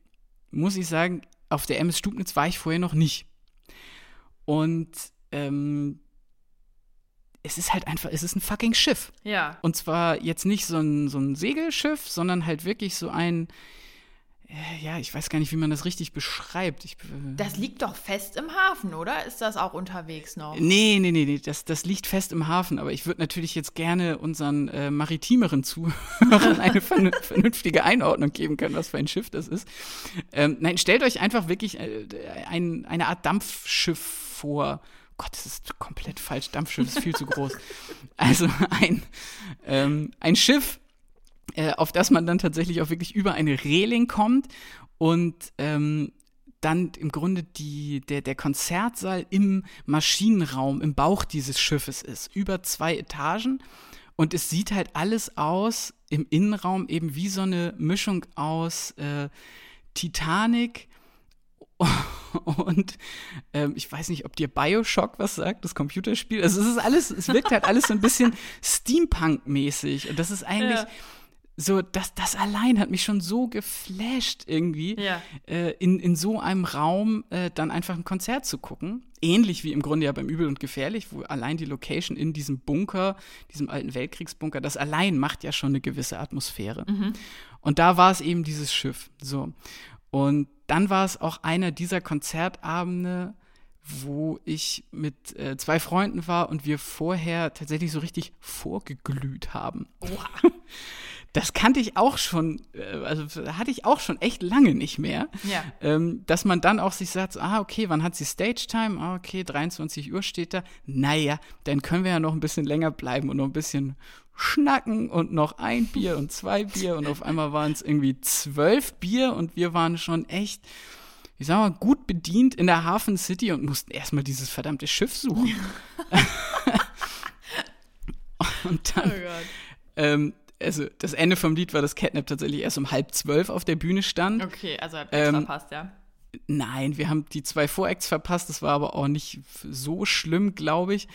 muss ich sagen, auf der MS Stubnitz war ich vorher noch nicht. Und ähm, es ist halt einfach, es ist ein fucking Schiff. Ja. Und zwar jetzt nicht so ein, so ein Segelschiff, sondern halt wirklich so ein, äh, ja, ich weiß gar nicht, wie man das richtig beschreibt. Ich, äh, Das liegt doch fest im Hafen, oder? Ist das auch unterwegs noch? Nee, nee, nee, nee, das, das liegt fest im Hafen, aber ich würde natürlich jetzt gerne unseren äh, maritimeren Zuhörern eine vern vernünftige Einordnung geben können, was für ein Schiff das ist. Ähm, nein, stellt euch einfach wirklich äh, ein, eine Art Dampfschiff vor. Gott, das ist komplett falsch. Dampfschiff ist viel zu groß. Also ein, ähm, ein Schiff, äh, auf das man dann tatsächlich auch wirklich über eine Reling kommt und ähm, dann im Grunde die, der, der Konzertsaal im Maschinenraum, im Bauch dieses Schiffes ist, über zwei Etagen. Und es sieht halt alles aus im Innenraum eben wie so eine Mischung aus äh, Titanic und ähm, ich weiß nicht, ob dir Bioshock was sagt, das Computerspiel. Also es ist alles, es wirkt halt alles so ein bisschen Steampunk-mäßig. Und das ist eigentlich Ja. so, das, das allein hat mich schon so geflasht irgendwie, Ja. äh, in, in so einem Raum äh, dann einfach ein Konzert zu gucken. Ähnlich wie im Grunde ja beim Übel und Gefährlich, wo allein die Location in diesem Bunker, diesem alten Weltkriegsbunker, das allein macht ja schon eine gewisse Atmosphäre. Und da war es eben dieses Schiff. So. Und dann war es auch einer dieser Konzertabende, wo ich mit äh, zwei Freunden war und wir vorher tatsächlich so richtig vorgeglüht haben. Das kannte ich auch schon, äh, also hatte ich auch schon echt lange nicht mehr. Ja. Ähm, dass man dann auch sich sagt, so, ah, okay, wann hat sie Stage Time? Ah, okay, 23 Uhr steht da. Naja, dann können wir ja noch ein bisschen länger bleiben und noch ein bisschen schnacken und noch ein Bier und zwei Bier und auf einmal waren es irgendwie zwölf Bier und wir waren schon echt, ich sag mal, gut bedient in der Hafen City und mussten erstmal dieses verdammte Schiff suchen. und dann, Oh ähm, also das Ende vom Lied war, dass Catnap tatsächlich erst um halb zwölf auf der Bühne stand. Okay, also hat extra Ähm, passt, ja. Nein, wir haben die zwei Voracts verpasst. Das war aber auch nicht so schlimm, glaube ich.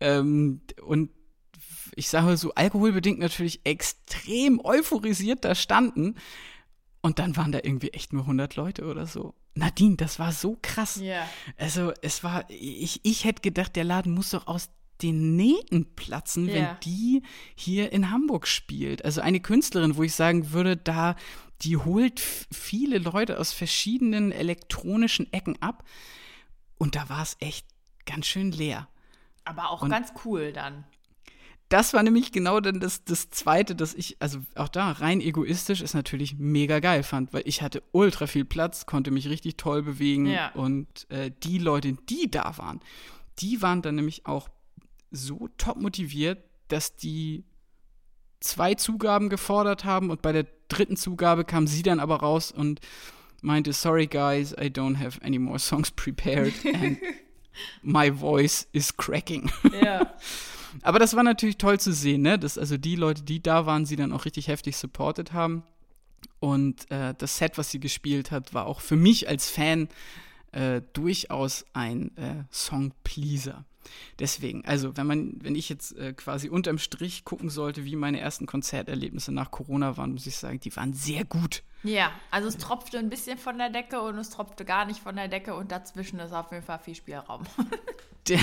Ähm, und ich sage so, alkoholbedingt natürlich extrem euphorisiert da standen. Und dann waren da irgendwie echt nur 100 Leute oder so. Nadine, das war so krass. Ja. Also es war, ich, ich hätte gedacht, der Laden muss doch aus den Nähten platzen, Ja. wenn die hier in Hamburg spielt. Also eine Künstlerin, wo ich sagen würde, da, die holt viele Leute aus verschiedenen elektronischen Ecken ab. Und da war es echt ganz schön leer. Aber auch Und- ganz cool dann. Das war nämlich genau dann das, das Zweite, dass ich, also auch da rein egoistisch, ist natürlich mega geil fand, weil ich hatte ultra viel Platz, konnte mich richtig toll bewegen Ja. und äh, die Leute, die da waren, die waren dann nämlich auch so top motiviert, dass die zwei Zugaben gefordert haben und bei der dritten Zugabe kam sie dann aber raus und meinte, sorry guys, I don't have any more songs prepared and my voice is cracking. Ja. Aber das war natürlich toll zu sehen, ne? Dass also die Leute, die da waren, sie dann auch richtig heftig supported haben. Und äh, das Set, was sie gespielt hat, war auch für mich als Fan äh, durchaus ein äh, Song-Pleaser. Deswegen, also wenn man, wenn ich jetzt äh, quasi unterm Strich gucken sollte, wie meine ersten Konzerterlebnisse nach Corona waren, muss ich sagen, die waren sehr gut. ja, also es tropfte ein bisschen von der Decke und es tropfte gar nicht von der Decke und dazwischen ist auf jeden Fall viel Spielraum. De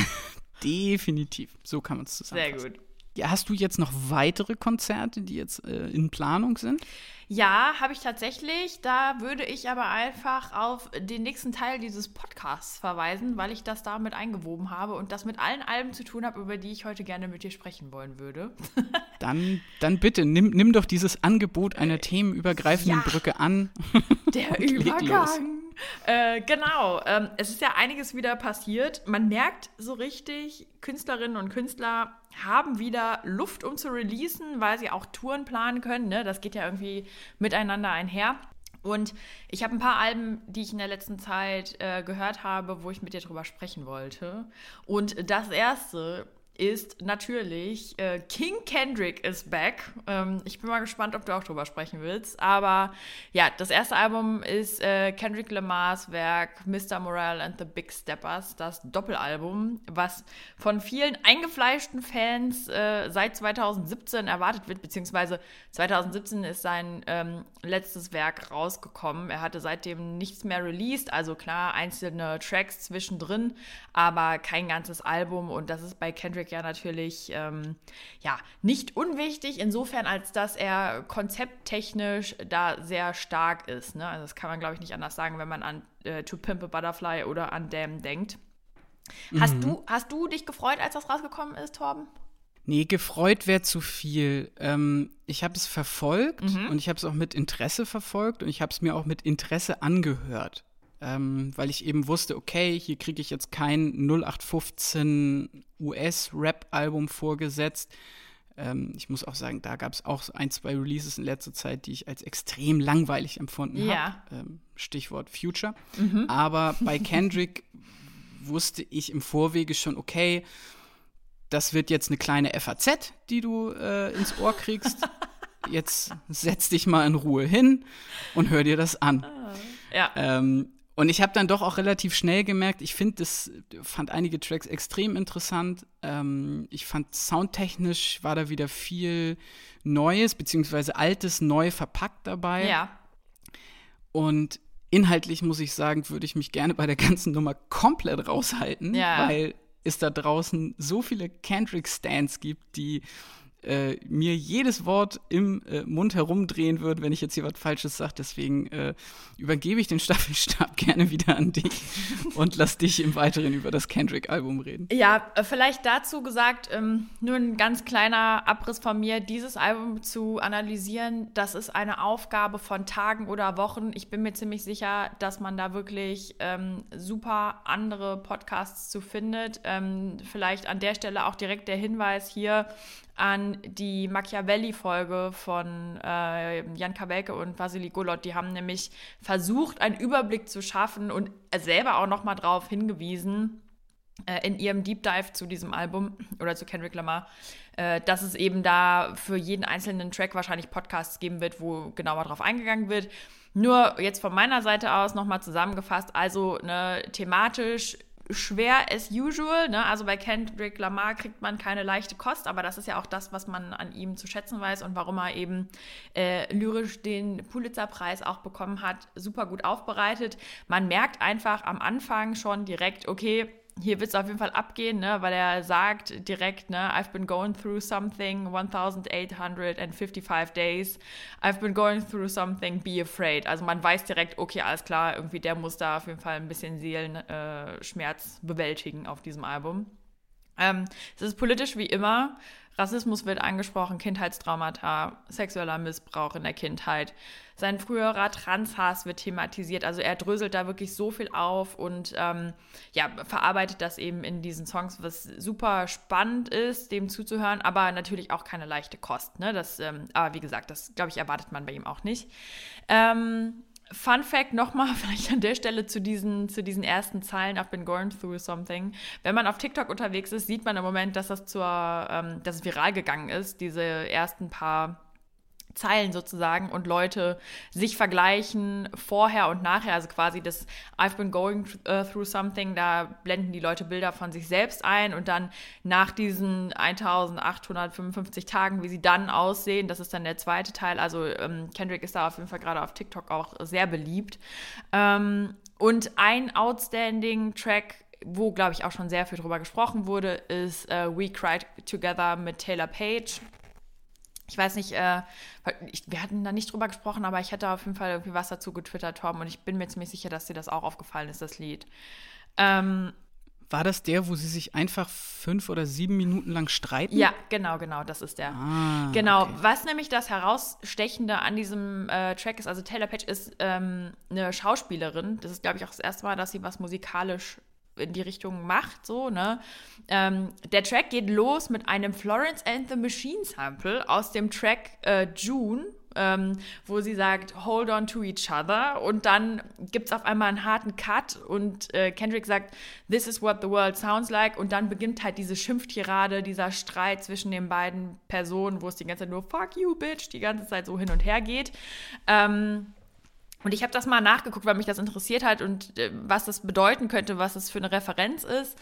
definitiv. So kann man es Sehr zusammenfassen. gut. Ja, hast du jetzt noch weitere Konzerte, die jetzt äh, in Planung sind? Ja, habe ich tatsächlich. Da würde ich aber einfach auf den nächsten Teil dieses Podcasts verweisen, weil ich das damit eingewoben habe und das mit allen Alben zu tun habe, über die ich heute gerne mit dir sprechen wollen würde. Dann, dann bitte, nimm, nimm doch dieses Angebot einer themenübergreifenden Ja. Brücke an. Der. Übergang. Äh, genau, ähm, es ist ja einiges wieder passiert. Man merkt so richtig, Künstlerinnen und Künstler haben wieder Luft, um zu releasen, weil sie auch Touren planen können. Ne? Das geht ja irgendwie miteinander einher. Und ich habe ein paar Alben, die ich in der letzten Zeit äh, gehört habe, wo ich mit dir drüber sprechen wollte. Und das erste ist natürlich äh, King Kendrick is back. Ähm, ich bin mal gespannt, ob du auch drüber sprechen willst. Aber ja, das erste Album ist äh, Kendrick Lamars Werk Mr. Morale and the Big Steppers, das Doppelalbum, was von vielen eingefleischten Fans äh, seit 2017 erwartet wird, beziehungsweise 2017 ist sein ähm, letztes Werk rausgekommen. Er hatte seitdem nichts mehr released, also klar einzelne Tracks zwischendrin, aber kein ganzes Album und das ist bei Kendrick ja natürlich ähm, ja, nicht unwichtig, insofern als dass er konzepttechnisch da sehr stark ist. Ne? Also das kann man, glaube ich, nicht anders sagen, wenn man an äh, To Pimp a Butterfly oder an Damn denkt. Mhm. Hast, du, hast du dich gefreut, als das rausgekommen ist, Torben? Nee, gefreut wäre zu viel. Ähm, ich habe es verfolgt mhm. und ich habe es auch mit Interesse verfolgt und ich habe es mir auch mit Interesse angehört ähm, weil ich eben wusste, okay, hier kriege ich jetzt kein 0815 US-Rap-Album vorgesetzt. Ähm, ich muss auch sagen, da gab es auch ein, zwei Releases in letzter Zeit, die ich als extrem langweilig empfunden ja. habe. Ähm, Stichwort Future. Mhm. Aber bei Kendrick wusste ich im Vorwege schon, okay, das wird jetzt eine kleine FAZ, die du äh, ins Ohr kriegst. Jetzt setz dich mal in Ruhe hin und hör dir das an. Ja. Ähm, und ich habe dann doch auch relativ schnell gemerkt, ich finde das, fand einige Tracks extrem interessant. Ähm, ich fand soundtechnisch war da wieder viel Neues, beziehungsweise Altes neu verpackt dabei. Ja. Und inhaltlich muss ich sagen, würde ich mich gerne bei der ganzen Nummer komplett raushalten, ja. weil es da draußen so viele Kendrick-Stands gibt, die äh, mir jedes Wort im äh, Mund herumdrehen würde, wenn ich jetzt hier was Falsches sage. Deswegen äh, übergebe ich den Staffelstab gerne wieder an dich und lass dich im Weiteren über das Kendrick-Album reden. Ja, äh, vielleicht dazu gesagt, ähm, nur ein ganz kleiner Abriss von mir, dieses Album zu analysieren, das ist eine Aufgabe von Tagen oder Wochen. Ich bin mir ziemlich sicher, dass man da wirklich ähm, super andere Podcasts zu findet. Ähm, vielleicht an der Stelle auch direkt der Hinweis hier an die Machiavelli-Folge von äh, Jan Kawelke und Vasily Golot. Die haben nämlich versucht, einen Überblick zu schaffen und selber auch nochmal darauf hingewiesen, äh, in ihrem Deep Dive zu diesem Album oder zu Kendrick Lamar, äh, dass es eben da für jeden einzelnen Track wahrscheinlich Podcasts geben wird, wo genauer drauf eingegangen wird. Nur jetzt von meiner Seite aus nochmal zusammengefasst, also ne, thematisch schwer as usual. Ne? Also bei Kendrick Lamar kriegt man keine leichte Kost, aber das ist ja auch das, was man an ihm zu schätzen weiß und warum er eben äh, lyrisch den Pulitzer-Preis auch bekommen hat. Super gut aufbereitet. Man merkt einfach am Anfang schon direkt, okay, hier wird es auf jeden Fall abgehen, ne, weil er sagt direkt, ne, I've been going through something 1855 days. I've been going through something, be afraid. Also man weiß direkt, okay, alles klar, irgendwie der muss da auf jeden Fall ein bisschen Seelenschmerz äh, bewältigen auf diesem Album. Ähm, es ist politisch wie immer. Rassismus wird angesprochen, Kindheitstraumata, sexueller Missbrauch in der Kindheit. Sein früherer Transhass wird thematisiert. Also er dröselt da wirklich so viel auf und ähm, ja, verarbeitet das eben in diesen Songs, was super spannend ist, dem zuzuhören, aber natürlich auch keine leichte Kost. Ne? Das, ähm, aber wie gesagt, das glaube ich erwartet man bei ihm auch nicht. Ähm, Fun Fact nochmal, vielleicht an der Stelle zu diesen, zu diesen ersten Zeilen, I've been going through something. Wenn man auf TikTok unterwegs ist, sieht man im Moment, dass das zur, ähm, dass es viral gegangen ist, diese ersten paar Zeilen sozusagen und Leute sich vergleichen vorher und nachher, also quasi das I've been going uh, through something, da blenden die Leute Bilder von sich selbst ein und dann nach diesen 1855 Tagen, wie sie dann aussehen, das ist dann der zweite Teil, also ähm, Kendrick ist da auf jeden Fall gerade auf TikTok auch sehr beliebt. Ähm, und ein outstanding Track wo, glaube ich, auch schon sehr viel drüber gesprochen wurde, ist uh, We Cried Together mit Taylor Page ich weiß nicht, äh, ich, wir hatten da nicht drüber gesprochen, aber ich hätte auf jeden Fall irgendwie was dazu getwittert, Tom, und ich bin mir ziemlich sicher, dass dir das auch aufgefallen ist, das Lied. Ähm, war das der, wo sie sich einfach fünf oder sieben Minuten lang streiten? Ja, genau, genau, das ist der. Ah, genau, okay. was nämlich das Herausstechende an diesem äh, Track ist, also Taylor Patch ist ähm, eine Schauspielerin. Das ist, glaube ich, auch das erste Mal, dass sie was musikalisch in die Richtung macht, so, ne? Ähm, der Track geht los mit einem Florence and the Machine Sample aus dem Track äh, June ähm, wo sie sagt, hold on to each other. Und dann gibt es auf einmal einen harten Cut und äh, Kendrick sagt, this is what the world sounds like. Und dann beginnt halt diese Schimpftirade, dieser Streit zwischen den beiden Personen, wo es die ganze Zeit nur fuck you, bitch, die ganze Zeit so hin und her geht. Ähm, und ich habe das mal nachgeguckt, weil mich das interessiert hat und äh, was das bedeuten könnte, was das für eine Referenz ist.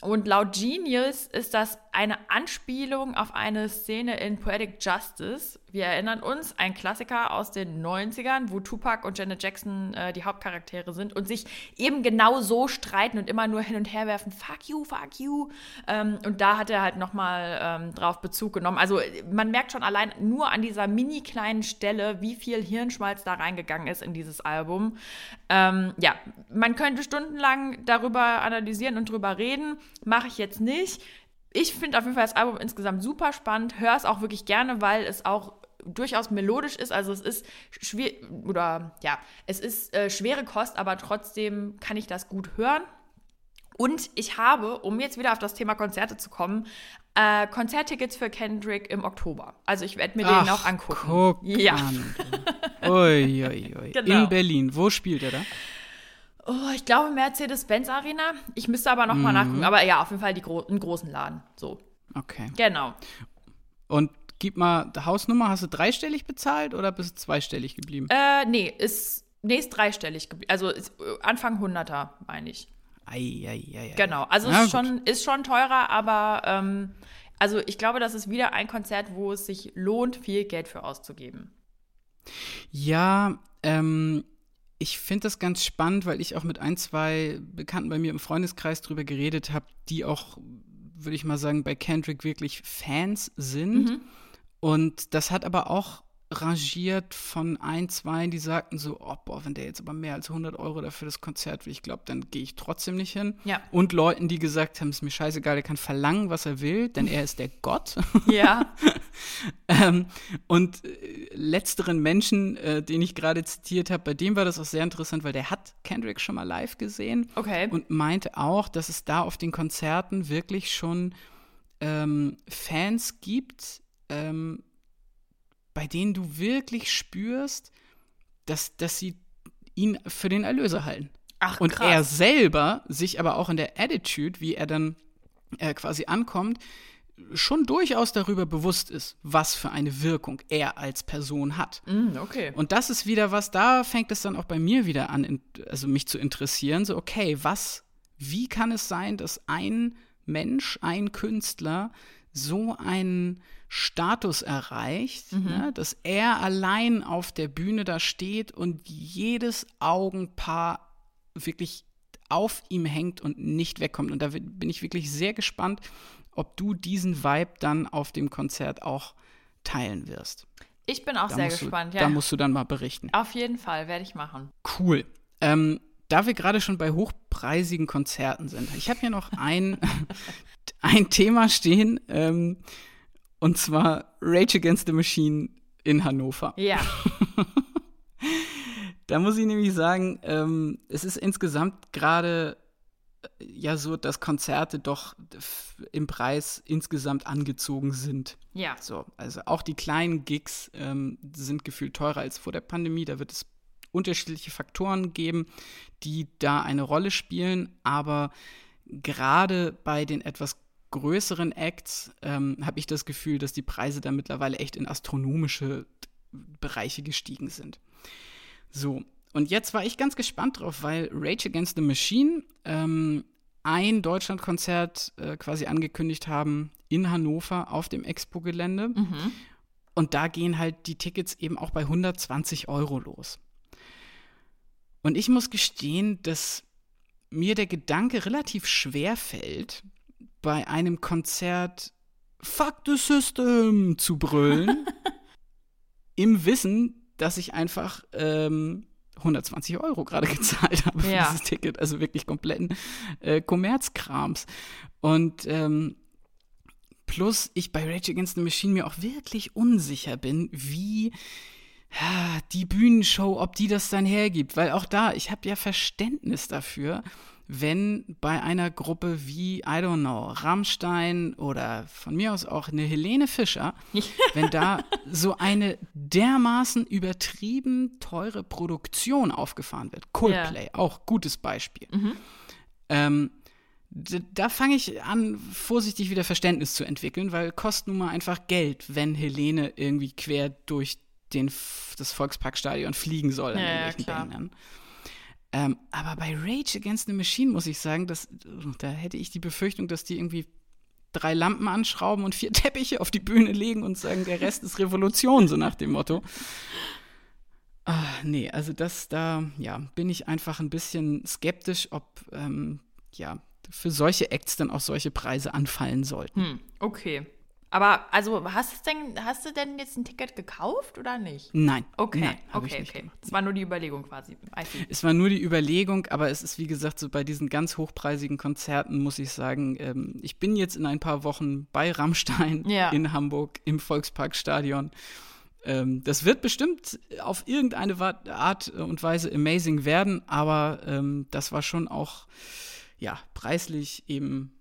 Und laut Genius ist das eine Anspielung auf eine Szene in Poetic Justice. Wir erinnern uns, ein Klassiker aus den 90ern, wo Tupac und Janet Jackson äh, die Hauptcharaktere sind und sich eben genau so streiten und immer nur hin und her werfen, fuck you, fuck you. Ähm, und da hat er halt nochmal ähm, drauf Bezug genommen. Also man merkt schon allein nur an dieser mini kleinen Stelle, wie viel Hirnschmalz da reingegangen ist in dieses Album. Ähm, ja, man könnte stundenlang darüber analysieren und drüber reden. Mache ich jetzt nicht. Ich finde auf jeden Fall das Album insgesamt super spannend. Höre es auch wirklich gerne, weil es auch durchaus melodisch ist. Also es ist schwer oder ja, es ist äh, schwere Kost, aber trotzdem kann ich das gut hören. Und ich habe, um jetzt wieder auf das Thema Konzerte zu kommen, äh, Konzerttickets für Kendrick im Oktober. Also ich werde mir Ach, den auch angucken. Guck ja. An. Ui, ui, ui. Genau. In Berlin. Wo spielt er da? Oh, ich glaube Mercedes-Benz Arena. Ich müsste aber noch mal mhm. nachgucken. Aber ja, auf jeden Fall die gro einen großen Laden. So. Okay. Genau. Und gib mal Hausnummer. Hast du dreistellig bezahlt oder bist du zweistellig geblieben? Äh, nee, ist, nee, ist dreistellig geblieben. Also äh, Anfang 100er, meine ich. Ei, ei, ei. Genau. Also ja, ist, schon, ist schon teurer, aber ähm, also ich glaube, das ist wieder ein Konzert, wo es sich lohnt, viel Geld für auszugeben. Ja, ähm, ich finde das ganz spannend, weil ich auch mit ein, zwei Bekannten bei mir im Freundeskreis drüber geredet habe, die auch, würde ich mal sagen, bei Kendrick wirklich Fans sind. Mhm. Und das hat aber auch rangiert von ein, zwei, die sagten so, oh, boah, wenn der jetzt aber mehr als 100 Euro dafür das Konzert will, ich glaube, dann gehe ich trotzdem nicht hin. Ja. Und Leuten, die gesagt haben, ist mir scheißegal, der kann verlangen, was er will, denn er ist der Gott. Ja. ähm, und äh, letzteren Menschen, äh, den ich gerade zitiert habe, bei dem war das auch sehr interessant, weil der hat Kendrick schon mal live gesehen. Okay. Und meinte auch, dass es da auf den Konzerten wirklich schon ähm, Fans gibt, ähm, bei denen du wirklich spürst, dass, dass sie ihn für den Erlöser halten. Ach, und krass. er selber sich aber auch in der Attitude, wie er dann äh, quasi ankommt, schon durchaus darüber bewusst ist, was für eine Wirkung er als Person hat. Mm, okay. Und das ist wieder was, da fängt es dann auch bei mir wieder an, also mich zu interessieren, so, okay, was, wie kann es sein, dass ein Mensch, ein Künstler so einen Status erreicht, mhm. ne, dass er allein auf der Bühne da steht und jedes Augenpaar wirklich auf ihm hängt und nicht wegkommt. Und da bin ich wirklich sehr gespannt, ob du diesen Vibe dann auf dem Konzert auch teilen wirst. Ich bin auch da sehr gespannt, du, ja. Da musst du dann mal berichten. Auf jeden Fall, werde ich machen. Cool. Ähm, da wir gerade schon bei hochpreisigen Konzerten sind, ich habe hier noch ein, ein Thema stehen, ähm, und zwar Rage Against the Machine in Hannover. Ja. da muss ich nämlich sagen, ähm, es ist insgesamt gerade äh, ja so, dass Konzerte doch im Preis insgesamt angezogen sind. Ja. So, also auch die kleinen Gigs ähm, sind gefühlt teurer als vor der Pandemie. Da wird es unterschiedliche Faktoren geben, die da eine Rolle spielen. Aber gerade bei den etwas größeren Acts ähm, habe ich das Gefühl, dass die Preise da mittlerweile echt in astronomische Bereiche gestiegen sind. So, und jetzt war ich ganz gespannt drauf, weil Rage Against the Machine ähm, ein Deutschlandkonzert äh, quasi angekündigt haben in Hannover auf dem Expo-Gelände. Mhm. Und da gehen halt die Tickets eben auch bei 120 Euro los. Und ich muss gestehen, dass mir der Gedanke relativ schwer fällt, bei einem Konzert Fuck the System zu brüllen, im Wissen, dass ich einfach ähm, 120 Euro gerade gezahlt habe für Ja. dieses Ticket. Also wirklich kompletten äh, Kommerzkrams. Und ähm, plus ich bei Rage Against the Machine mir auch wirklich unsicher bin, wie ja, die Bühnenshow, ob die das dann hergibt. Weil auch da, ich habe ja Verständnis dafür, wenn bei einer Gruppe wie, I don't know, Rammstein oder von mir aus auch eine Helene Fischer, wenn da so eine dermaßen übertrieben teure Produktion aufgefahren wird. Coldplay, auch gutes Beispiel. Ähm, d- da fange ich an, vorsichtig wieder Verständnis zu entwickeln, weil kostet nun mal einfach Geld, wenn Helene irgendwie quer durch den, das Volksparkstadion fliegen soll an Ja, ja, irgendwelchen klar. Bändern. Ähm, aber bei Rage Against the Machine muss ich sagen, dass, da hätte ich die Befürchtung, dass die irgendwie drei Lampen anschrauben und vier Teppiche auf die Bühne legen und sagen, der Rest ist Revolution, so nach dem Motto. Ah, nee, also das, da, ja, bin ich einfach ein bisschen skeptisch, ob, ähm, ja, für solche Acts dann auch solche Preise anfallen sollten. Hm, okay. Aber also hast du denn, hast du denn jetzt ein Ticket gekauft oder nicht? Nein. Okay, nein, okay, okay. Es war nur die Überlegung quasi. Es war nur die Überlegung, aber es ist wie gesagt so bei diesen ganz hochpreisigen Konzerten muss ich sagen, ähm, ich bin jetzt in ein paar Wochen bei Rammstein Ja. in Hamburg im Volksparkstadion. Ähm, das wird bestimmt auf irgendeine Art und Weise amazing werden, aber ähm, das war schon auch ja preislich eben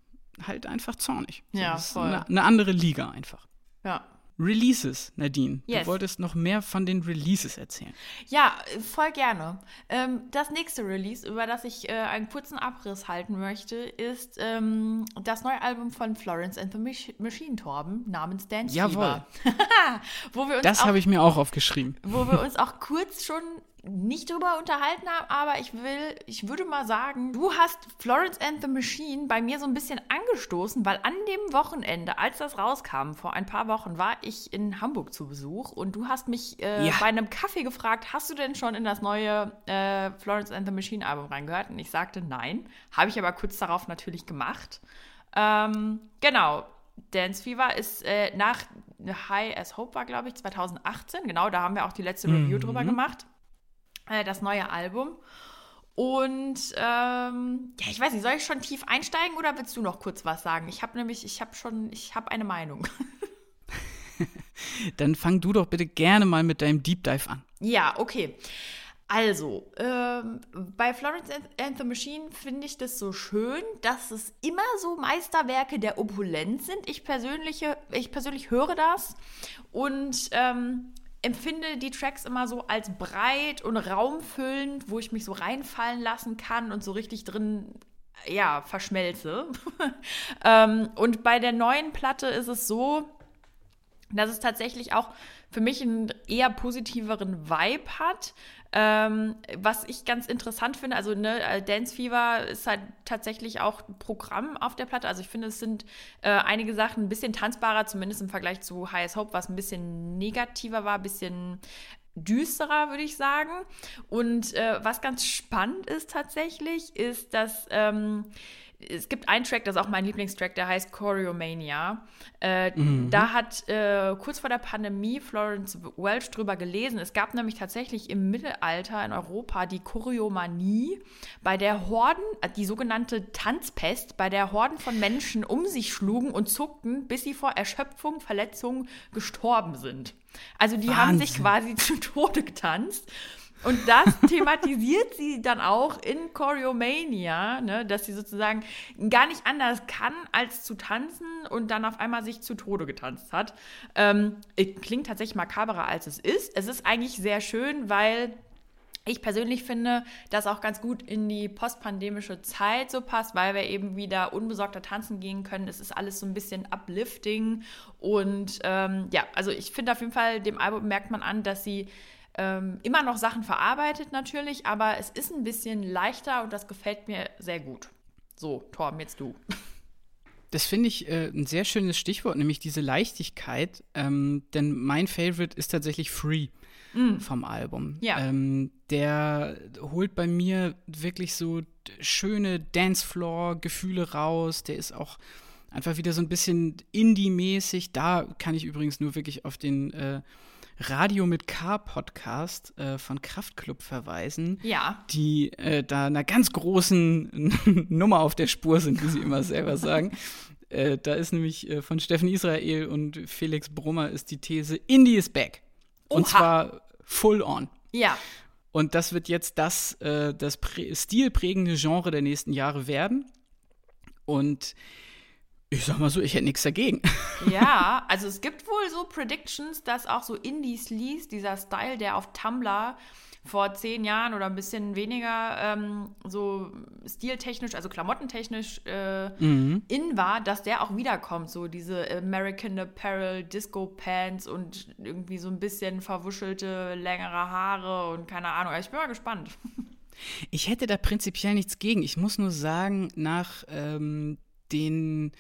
halt einfach zornig. So, Ja, das ist voll. Eine, eine andere Liga einfach. Ja. Releases, Nadine. Yes. Du wolltest noch mehr von den Releases erzählen. Ja, voll gerne. Ähm, das nächste Release, über das ich äh, einen kurzen Abriss halten möchte, ist ähm, das neue Album von Florence and the Mach Machine Torben namens Dance Jawohl. Fever. wo wir uns Das habe ich mir auch aufgeschrieben. wo wir uns auch kurz schon nicht drüber unterhalten haben, aber ich will, ich würde mal sagen, du hast Florence and the Machine bei mir so ein bisschen angestoßen, weil an dem Wochenende, als das rauskam, vor ein paar Wochen, war ich in Hamburg zu Besuch und du hast mich äh, Ja. bei einem Kaffee gefragt, hast du denn schon in das neue äh, Florence and the Machine Album reingehört? Und ich sagte nein, habe ich aber kurz darauf natürlich gemacht. Ähm, genau. Dance Fever ist äh, nach High as Hope war, glaube ich, 2018. Genau, da haben wir auch die letzte Review drüber gemacht. Äh, das neue Album. Und ähm, ja, ich weiß nicht, soll ich schon tief einsteigen oder willst du noch kurz was sagen? Ich habe nämlich, ich habe schon, ich habe eine Meinung. Dann fang du doch bitte gerne mal mit deinem Deep Dive an. Ja, okay. Also, ähm, bei Florence and, the Machine finde ich das so schön, dass es immer so Meisterwerke der Opulenz sind. Ich, persönliche, ich persönlich höre das und ähm, empfinde die Tracks immer so als breit und raumfüllend, wo ich mich so reinfallen lassen kann und so richtig drin ja, verschmelze. ähm, und bei der neuen Platte ist es so, dass es tatsächlich auch für mich einen eher positiveren Vibe hat. Ähm, was ich ganz interessant finde, also ne, äh, Dance Fever ist halt tatsächlich auch Programm auf der Platte. Also ich finde, es sind äh, einige Sachen ein bisschen tanzbarer, zumindest im Vergleich zu Highest Hope, was ein bisschen negativer war, ein bisschen düsterer, würde ich sagen. Und äh, was ganz spannend ist tatsächlich, ist, dass ähm, es gibt einen Track, das ist auch mein Lieblingstrack, der heißt Choreomania. Äh, Da hat äh, kurz vor der Pandemie Florence Welch drüber gelesen. Es gab nämlich tatsächlich im Mittelalter in Europa die Choreomanie, bei der Horden, äh, die sogenannte Tanzpest, bei der Horden von Menschen um sich schlugen und zuckten, bis sie vor Erschöpfung, Verletzungen gestorben sind. Also die haben sich Wahnsinn. quasi zu Tode getanzt. Und das thematisiert sie dann auch in Choreomania, ne, dass sie sozusagen gar nicht anders kann, als zu tanzen und dann auf einmal sich zu Tode getanzt hat. Ähm, klingt tatsächlich makaberer, als es ist. Es ist eigentlich sehr schön, weil ich persönlich finde, dass auch ganz gut in die postpandemische Zeit so passt, weil wir eben wieder unbesorgter tanzen gehen können. Es ist alles so ein bisschen uplifting. Und ähm, ja, also ich finde auf jeden Fall, dem Album merkt man an, dass sie ähm, immer noch Sachen verarbeitet natürlich, aber es ist ein bisschen leichter und das gefällt mir sehr gut. So, Torben, jetzt du. Das finde ich äh, ein sehr schönes Stichwort, nämlich diese Leichtigkeit. Ähm, denn mein Favorite ist tatsächlich Free vom Album. Ja. Ähm, der holt bei mir wirklich so schöne Dancefloor-Gefühle raus. Der ist auch einfach wieder so ein bisschen Indie-mäßig. Da kann ich übrigens nur wirklich auf den äh, Radio mit K Podcast äh, von Kraftklub verweisen, Ja. die äh, da einer ganz großen Nummer auf der Spur sind, wie sie immer selber sagen. Äh, da ist nämlich äh, von Steffen Israel und Felix Brummer ist die These, Indie is back. Und Oha. zwar full on. Ja. Und das wird jetzt das, äh, das prä stilprägende Genre der nächsten Jahre werden. Und ich sag mal so, ich hätte nichts dagegen. Ja, also es gibt wohl so Predictions, dass auch so Indie-Sleaze, dieser Style, der auf Tumblr vor zehn Jahren oder ein bisschen weniger ähm, so stiltechnisch, also klamottentechnisch äh, in war, dass der auch wiederkommt. So diese American Apparel, Disco Pants und irgendwie so ein bisschen verwuschelte, längere Haare und keine Ahnung. Ich bin mal gespannt. Ich hätte da prinzipiell nichts gegen. Ich muss nur sagen, nach ähm, den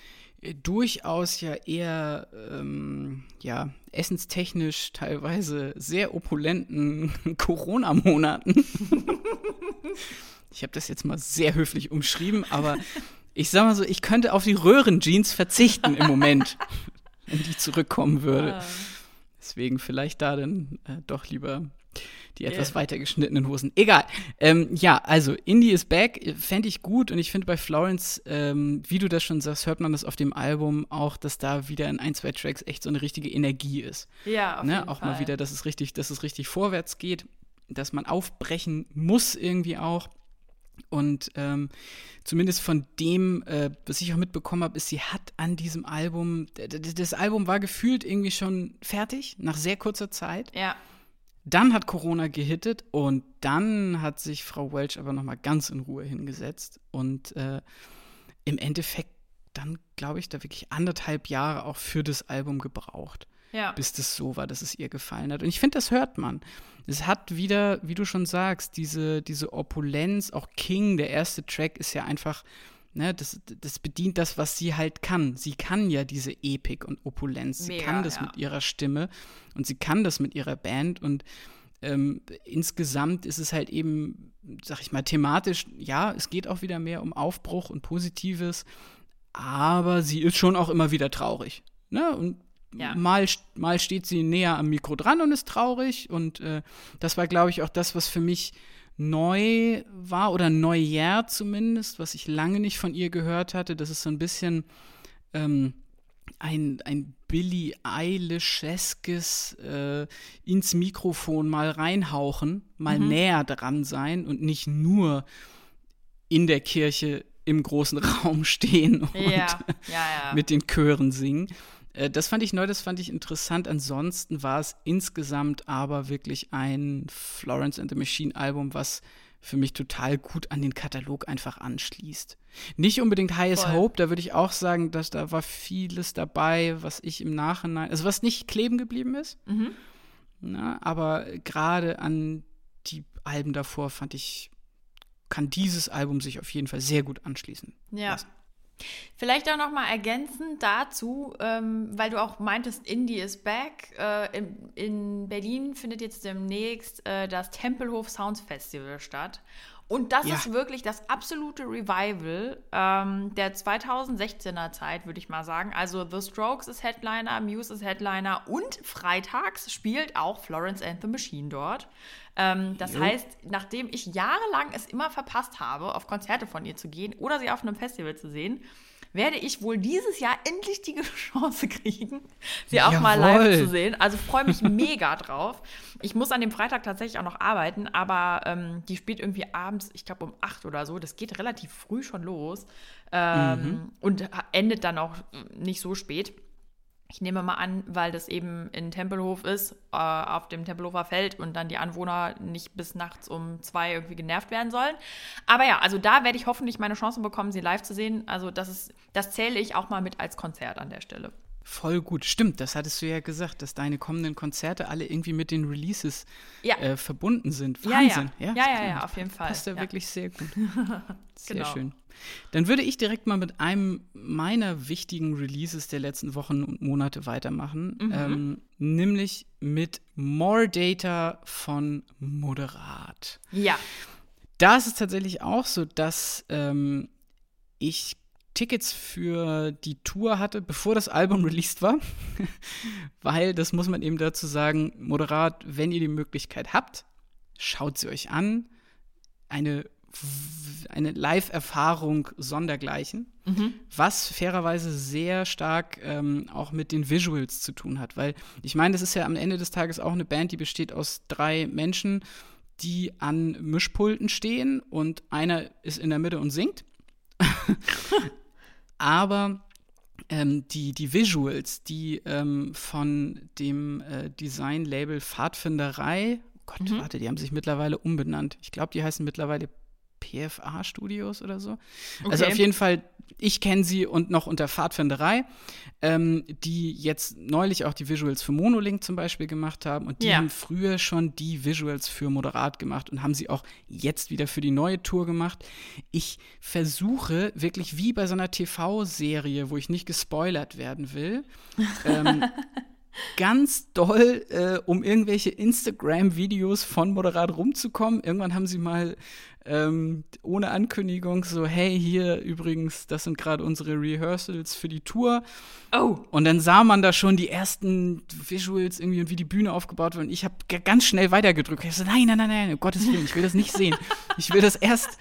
durchaus ja eher ähm, ja, essenstechnisch teilweise sehr opulenten Corona-Monaten. ich habe das jetzt mal sehr höflich umschrieben, aber ich sag mal so, ich könnte auf die Röhrenjeans verzichten im Moment, wenn die zurückkommen würde. Deswegen vielleicht da dann äh, doch lieber die etwas Ja. weiter geschnittenen Hosen. Egal. Ähm, ja, also Indie is back, fände ich gut und ich finde bei Florence, ähm, wie du das schon sagst, hört man das auf dem Album auch, dass da wieder in ein, zwei Tracks echt so eine richtige Energie ist. Ja, auf ne? jeden Auch Fall. mal wieder, dass es richtig, dass es richtig vorwärts geht, dass man aufbrechen muss irgendwie auch. Und ähm, zumindest von dem, äh, was ich auch mitbekommen habe, ist, sie hat an diesem Album, das Album war gefühlt irgendwie schon fertig, nach sehr kurzer Zeit. Ja, Dann hat Corona gehittet und dann hat sich Frau Welch aber noch mal ganz in Ruhe hingesetzt und äh, im Endeffekt dann, glaube ich, da wirklich anderthalb Jahre auch für das Album gebraucht, ja. bis das so war, dass es ihr gefallen hat. Und ich finde, das hört man. Es hat wieder, wie du schon sagst, diese, diese Opulenz, auch King, der erste Track ist ja einfach, ne, das, das bedient das, was sie halt kann. Sie kann ja diese Epik und Opulenz. Sie Mega, kann das ja. mit ihrer Stimme und sie kann das mit ihrer Band und ähm, insgesamt ist es halt eben, sag ich mal, thematisch, ja, es geht auch wieder mehr um Aufbruch und Positives, aber sie ist schon auch immer wieder traurig. Ne? Und Ja. mal, mal steht sie näher am Mikro dran und ist traurig. Und äh, das war, glaube ich, auch das, was für mich neu war oder Neujahr zumindest, was ich lange nicht von ihr gehört hatte. Das ist so ein bisschen ähm, ein, ein Billie Eilish-eskes äh, ins Mikrofon mal reinhauchen, mal näher dran sein und nicht nur in der Kirche im großen Raum stehen und Ja, ja, ja. mit den Chören singen. Äh, Das fand ich neu, das fand ich interessant. Ansonsten war es insgesamt aber wirklich ein Florence and the Machine Album, was für mich total gut an den Katalog einfach anschließt. Nicht unbedingt Highest Voll. Hope, da würde ich auch sagen, dass da war vieles dabei, was ich im Nachhinein, also was nicht kleben geblieben ist. Mhm. Na, aber gerade an die Alben davor fand ich, kann dieses Album sich auf jeden Fall sehr gut anschließen. Ja. lassen. Vielleicht auch noch mal ergänzend dazu, ähm, weil du auch meintest, Indie is back. Äh, in, in Berlin findet jetzt demnächst äh, das Tempelhof Sounds Festival statt. Und das Ja. ist wirklich das absolute Revival ähm, der 2016er Zeit, würde ich mal sagen. Also The Strokes ist Headliner, Muse ist Headliner und freitags spielt auch Florence and the Machine dort. Ähm, das Jo. heißt, nachdem ich jahrelang es immer verpasst habe, auf Konzerte von ihr zu gehen oder sie auf einem Festival zu sehen, werde ich wohl dieses Jahr endlich die Chance kriegen, sie auch mal Jawohl. live zu sehen. Also freue mich mega drauf. Ich muss an dem Freitag tatsächlich auch noch arbeiten, aber ähm, die spielt irgendwie abends, ich glaube um 8 oder so. Das geht relativ früh schon los ähm, und endet dann auch nicht so spät. Ich nehme mal an, weil das eben in Tempelhof ist, äh, auf dem Tempelhofer Feld und dann die Anwohner nicht bis nachts um zwei irgendwie genervt werden sollen. Aber ja, also da werde ich hoffentlich meine Chance bekommen, sie live zu sehen. Also das ist, das zähle ich auch mal mit als Konzert an der Stelle. Voll gut. Stimmt, das hattest du ja gesagt, dass deine kommenden Konzerte alle irgendwie mit den Releases Ja. äh, verbunden sind. Ja, ja. Wahnsinn. Ja, ja, stimmt. ja, auf jeden Fall. Passt ja, Ja. wirklich sehr gut. Sehr Genau. schön. Dann würde ich direkt mal mit einem meiner wichtigen Releases der letzten Wochen und Monate weitermachen, Mhm. ähm, nämlich mit More Data von Moderat. Ja, Da ist es tatsächlich auch so, dass ähm, ich Tickets für die Tour hatte, bevor das Album released war. Weil, das muss man eben dazu sagen, moderat, wenn ihr die Möglichkeit habt, schaut sie euch an. Eine, eine Live-Erfahrung sondergleichen. Mhm. Was fairerweise sehr stark ähm, auch mit den Visuals zu tun hat. Weil ich meine, das ist ja am Ende des Tages auch eine Band, die besteht aus drei Menschen, die an Mischpulten stehen und einer ist in der Mitte und singt. Aber ähm, die, die Visuals, die ähm, von dem äh, Design-Label Pfadfinderei, Gott, mhm. warte, die haben sich mittlerweile umbenannt. Ich glaube, die heißen mittlerweile PFA Studios oder so. Also okay. Also auf jeden Fall, ich kenne sie und noch unter Pfadfinderei, ähm, die jetzt neulich auch die Visuals für Monolink zum Beispiel gemacht haben und die ja. haben früher schon die Visuals für Moderat gemacht und haben sie auch jetzt wieder für die neue Tour gemacht. Ich versuche wirklich wie bei so einer TV-Serie, wo ich nicht gespoilert werden will, ähm, ganz doll, äh, um irgendwelche Instagram-Videos von Moderat rumzukommen. Irgendwann haben sie mal ähm, ohne Ankündigung so, hey, hier übrigens, das sind gerade unsere Rehearsals für die Tour. Oh. Und dann sah man da schon die ersten Visuals irgendwie und wie die Bühne aufgebaut wird. Und ich habe ganz schnell weitergedrückt. Ich so, nein, nein, nein, nein, um Gottes Willen, ich will das nicht sehen. Ich will das erst,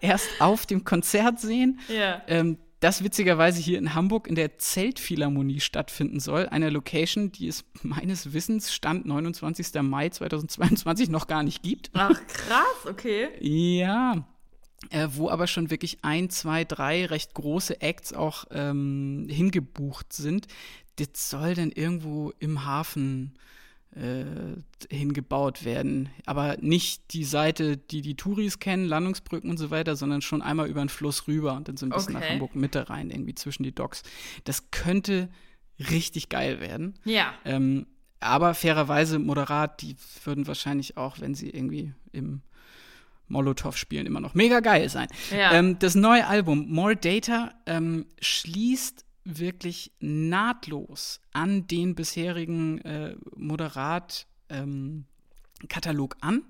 erst auf dem Konzert sehen. Ja. Ähm, das witzigerweise hier in Hamburg in der Zeltphilharmonie stattfinden soll. Einer Location, die es meines Wissens Stand 29. Mai 2022 noch gar nicht gibt. Ach, krass, okay. ja. Äh, wo aber schon wirklich ein, zwei, drei recht große Acts auch ähm, hingebucht sind. Das soll dann irgendwo im Hafen äh, hingebaut werden. Aber nicht die Seite, die die Touris kennen, Landungsbrücken und so weiter, sondern schon einmal über den Fluss rüber und dann so ein bisschen okay. nach Hamburg Mitte rein, irgendwie zwischen die Docks. Das könnte richtig geil werden. Ja. Ähm, aber fairerweise moderat, die würden wahrscheinlich auch, wenn sie irgendwie im Molotow spielen, immer noch mega geil sein. Ja. Ähm, das neue Album More Data ähm, schließt wirklich nahtlos an den bisherigen äh, Moderat-Katalog ähm, an.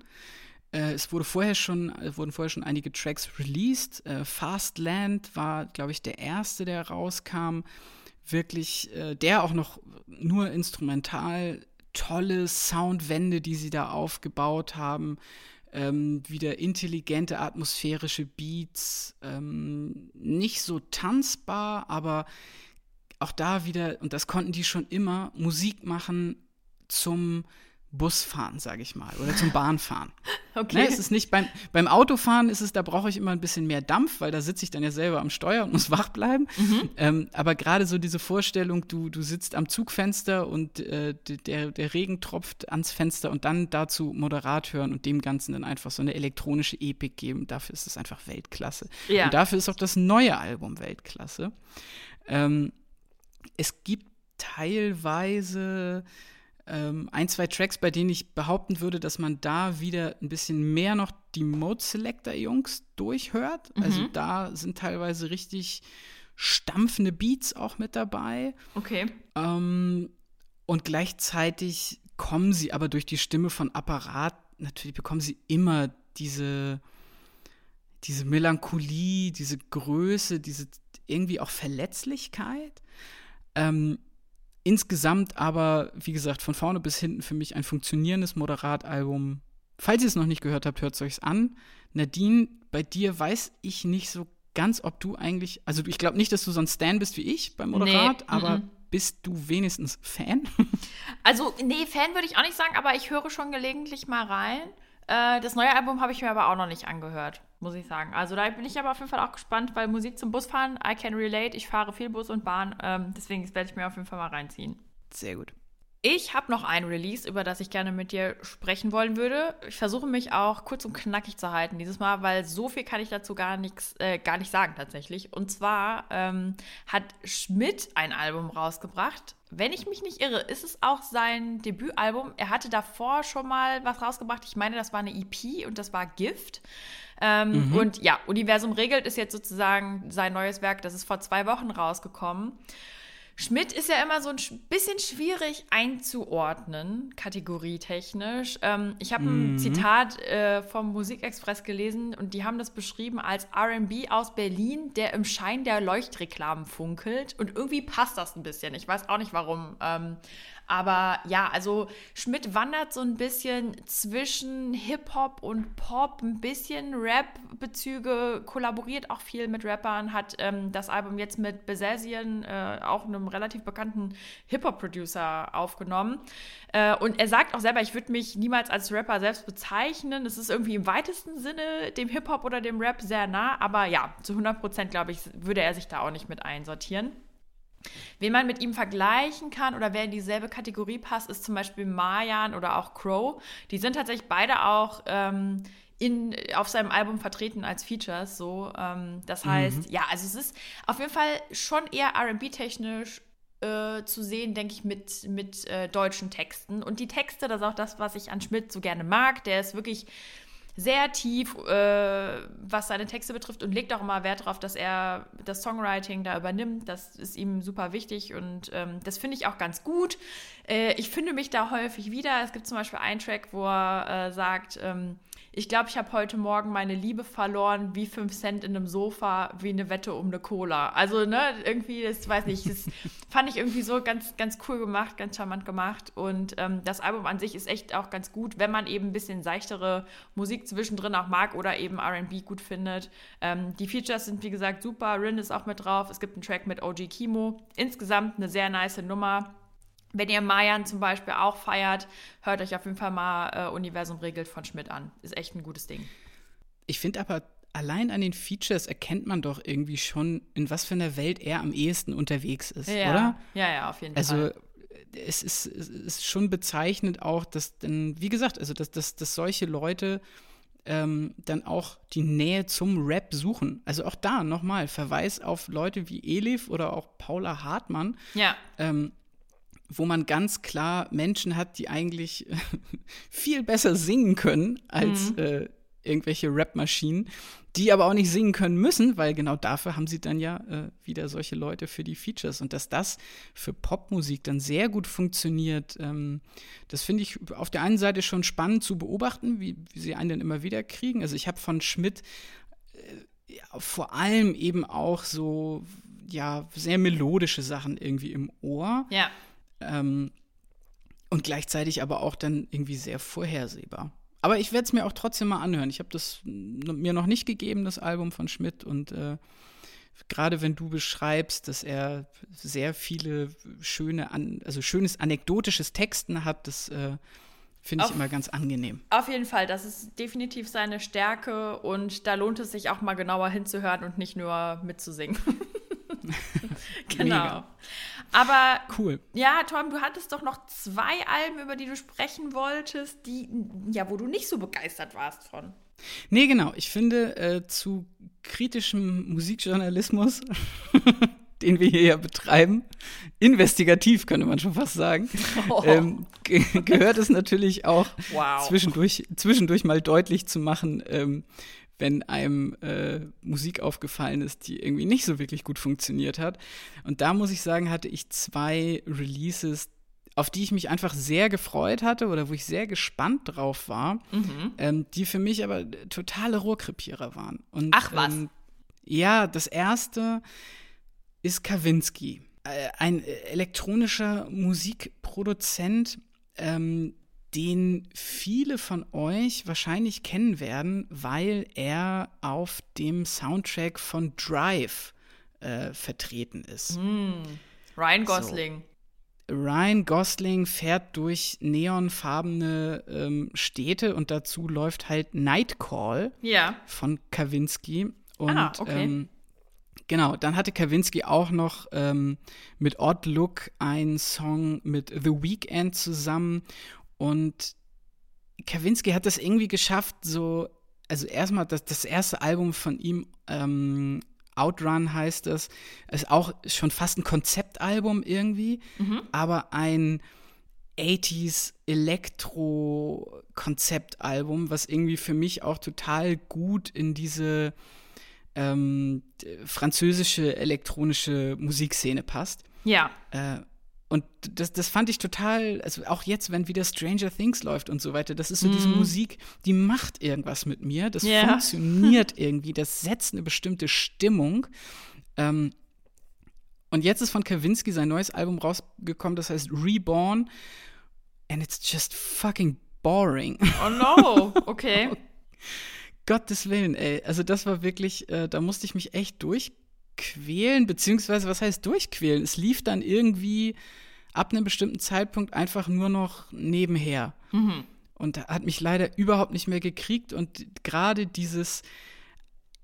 Äh, es wurde vorher schon, äh, wurden vorher schon einige Tracks released. Äh, Fastland war, glaube ich, der erste, der rauskam. Wirklich, äh, der auch noch nur instrumental, tolle Soundwände, die sie da aufgebaut haben. Ähm, wieder intelligente atmosphärische Beats, ähm, nicht so tanzbar, aber auch da wieder, und das konnten die schon immer, Musik machen zum Busfahren, sage ich mal, oder zum Bahnfahren. Okay. Ne, es ist nicht beim, beim Autofahren ist es, da brauche ich immer ein bisschen mehr Dampf, weil da sitze ich dann ja selber am Steuer und muss wach bleiben. Mhm. Ähm, aber gerade so diese Vorstellung, du, du sitzt am Zugfenster und äh, der, der Regen tropft ans Fenster und dann dazu moderat hören und dem Ganzen dann einfach so eine elektronische Epik geben, dafür ist es einfach Weltklasse. Ja. Und dafür ist auch das neue Album Weltklasse. Ähm, es gibt teilweise ähm, ein, zwei Tracks, bei denen ich behaupten würde, dass man da wieder ein bisschen mehr noch die Mode Selector Jungs durchhört. Mhm. Also da sind teilweise richtig stampfende Beats auch mit dabei. Okay. Ähm, und gleichzeitig kommen sie aber durch die Stimme von Apparat, natürlich bekommen sie immer diese, diese Melancholie, diese Größe, diese irgendwie auch Verletzlichkeit. Ähm, insgesamt aber, wie gesagt, von vorne bis hinten für mich ein funktionierendes Moderatalbum. Falls ihr es noch nicht gehört habt, hört es euch an. Nadine, bei dir weiß ich nicht so ganz, ob du eigentlich, also ich glaube nicht, dass du so ein Stan bist wie ich beim Moderat, nee, aber m -m. bist du wenigstens Fan? Also, nee, Fan würde ich auch nicht sagen, aber ich höre schon gelegentlich mal rein. Äh, das neue Album habe ich mir aber auch noch nicht angehört muss ich sagen. Also da bin ich aber auf jeden Fall auch gespannt, weil Musik zum Busfahren, I can relate. Ich fahre viel Bus und Bahn, ähm, deswegen werde ich mir auf jeden Fall mal reinziehen. Sehr gut. Ich habe noch ein Release, über das ich gerne mit dir sprechen wollen würde. Ich versuche mich auch kurz und knackig zu halten dieses Mal, weil so viel kann ich dazu gar nichts, äh, gar nicht sagen tatsächlich. Und zwar ähm, hat Schmidt ein Album rausgebracht. Wenn ich mich nicht irre, ist es auch sein Debütalbum. Er hatte davor schon mal was rausgebracht. Ich meine, das war eine EP und das war Gift. Ähm, mhm. Und ja, Universum regelt ist jetzt sozusagen sein neues Werk, das ist vor zwei Wochen rausgekommen. Schmidt ist ja immer so ein bisschen schwierig einzuordnen, kategorietechnisch. Ähm, ich habe ein mhm. Zitat äh, vom Musikexpress gelesen und die haben das beschrieben als RB aus Berlin, der im Schein der Leuchtreklamen funkelt. Und irgendwie passt das ein bisschen. Ich weiß auch nicht warum. Ähm, aber ja, also Schmidt wandert so ein bisschen zwischen Hip-Hop und Pop, ein bisschen Rap-Bezüge, kollaboriert auch viel mit Rappern, hat ähm, das Album jetzt mit Besesien, äh, auch einem relativ bekannten Hip-Hop-Producer, aufgenommen. Äh, und er sagt auch selber, ich würde mich niemals als Rapper selbst bezeichnen. Es ist irgendwie im weitesten Sinne dem Hip-Hop oder dem Rap sehr nah, aber ja, zu 100 Prozent, glaube ich, würde er sich da auch nicht mit einsortieren. Wen man mit ihm vergleichen kann oder wer in dieselbe Kategorie passt, ist zum Beispiel Marjan oder auch Crow. Die sind tatsächlich beide auch ähm, in, auf seinem Album vertreten als Features. So, ähm, das heißt, mhm. ja, also es ist auf jeden Fall schon eher RB-technisch äh, zu sehen, denke ich, mit, mit äh, deutschen Texten. Und die Texte, das ist auch das, was ich an Schmidt so gerne mag. Der ist wirklich sehr tief, äh, was seine Texte betrifft und legt auch immer Wert darauf, dass er das Songwriting da übernimmt. Das ist ihm super wichtig und ähm, das finde ich auch ganz gut. Äh, ich finde mich da häufig wieder. Es gibt zum Beispiel einen Track, wo er äh, sagt, ähm, ich glaube, ich habe heute Morgen meine Liebe verloren, wie 5 Cent in einem Sofa, wie eine Wette um eine Cola. Also, ne, irgendwie, das weiß nicht, das fand ich irgendwie so ganz, ganz cool gemacht, ganz charmant gemacht. Und ähm, das Album an sich ist echt auch ganz gut, wenn man eben ein bisschen seichtere Musik zwischendrin auch mag oder eben RB gut findet. Ähm, die Features sind, wie gesagt, super. Rin ist auch mit drauf. Es gibt einen Track mit OG Kimo. Insgesamt eine sehr nice Nummer. Wenn ihr Mayan zum Beispiel auch feiert, hört euch auf jeden Fall mal äh, Universum regelt von Schmidt an. Ist echt ein gutes Ding. Ich finde aber, allein an den Features erkennt man doch irgendwie schon, in was für einer Welt er am ehesten unterwegs ist, ja. oder? Ja, ja, auf jeden also, Fall. Also es ist, es ist schon bezeichnend auch, dass dann, wie gesagt, also dass, dass, dass solche Leute ähm, dann auch die Nähe zum Rap suchen. Also auch da nochmal Verweis auf Leute wie Elif oder auch Paula Hartmann. Ja. Ähm, wo man ganz klar Menschen hat, die eigentlich viel besser singen können als mhm. äh, irgendwelche Rap-Maschinen, die aber auch nicht singen können müssen, weil genau dafür haben sie dann ja äh, wieder solche Leute für die Features. Und dass das für Popmusik dann sehr gut funktioniert, ähm, das finde ich auf der einen Seite schon spannend zu beobachten, wie, wie sie einen dann immer wieder kriegen. Also ich habe von Schmidt äh, ja, vor allem eben auch so ja sehr melodische Sachen irgendwie im Ohr. Ja. Ähm, und gleichzeitig aber auch dann irgendwie sehr vorhersehbar. Aber ich werde es mir auch trotzdem mal anhören. Ich habe das mir noch nicht gegeben, das Album von Schmidt. Und äh, gerade wenn du beschreibst, dass er sehr viele schöne, also schönes anekdotisches Texten hat, das äh, finde ich immer ganz angenehm. Auf jeden Fall, das ist definitiv seine Stärke und da lohnt es sich auch mal genauer hinzuhören und nicht nur mitzusingen. genau. Mega. Aber cool. Ja, Tom, du hattest doch noch zwei Alben, über die du sprechen wolltest, die ja, wo du nicht so begeistert warst von. Nee, genau. Ich finde, äh, zu kritischem Musikjournalismus, den wir hier ja betreiben, investigativ könnte man schon fast sagen, oh. ähm, ge gehört es natürlich auch wow. zwischendurch, zwischendurch mal deutlich zu machen, ähm, wenn einem äh, Musik aufgefallen ist, die irgendwie nicht so wirklich gut funktioniert hat. Und da muss ich sagen, hatte ich zwei Releases, auf die ich mich einfach sehr gefreut hatte oder wo ich sehr gespannt drauf war, mhm. ähm, die für mich aber totale Rohrkrepierer waren. Und, Ach was. Ähm, ja, das erste ist Kawinski, äh, ein elektronischer Musikproduzent, ähm, den viele von euch wahrscheinlich kennen werden, weil er auf dem Soundtrack von Drive äh, vertreten ist. Mm, Ryan Gosling. So. Ryan Gosling fährt durch neonfarbene ähm, Städte und dazu läuft halt Nightcall ja. von Kawinski. Und ah, okay. ähm, Genau, dann hatte Kawinski auch noch ähm, mit Odd Look einen Song mit The Weeknd zusammen und Kawinski hat das irgendwie geschafft, so, also erstmal das, das erste Album von ihm, ähm, Outrun heißt es, ist auch schon fast ein Konzeptalbum irgendwie, mhm. aber ein 80s Elektro-Konzeptalbum, was irgendwie für mich auch total gut in diese ähm, französische elektronische Musikszene passt. Ja. Äh, und das, das fand ich total, also auch jetzt, wenn wieder Stranger Things läuft und so weiter, das ist so mm. diese mhm. Musik, die macht irgendwas mit mir, das yeah. funktioniert irgendwie, das setzt eine bestimmte Stimmung. Ähm, und jetzt ist von Kavinsky sein neues Album rausgekommen, das heißt Reborn. And it's just fucking boring. Oh no, okay. Gottes Willen, ey. Also das war wirklich, äh, da musste ich mich echt durchquälen, beziehungsweise was heißt durchquälen? Es lief dann irgendwie ab einem bestimmten Zeitpunkt einfach nur noch nebenher. Mhm. Und hat mich leider überhaupt nicht mehr gekriegt. Und gerade dieses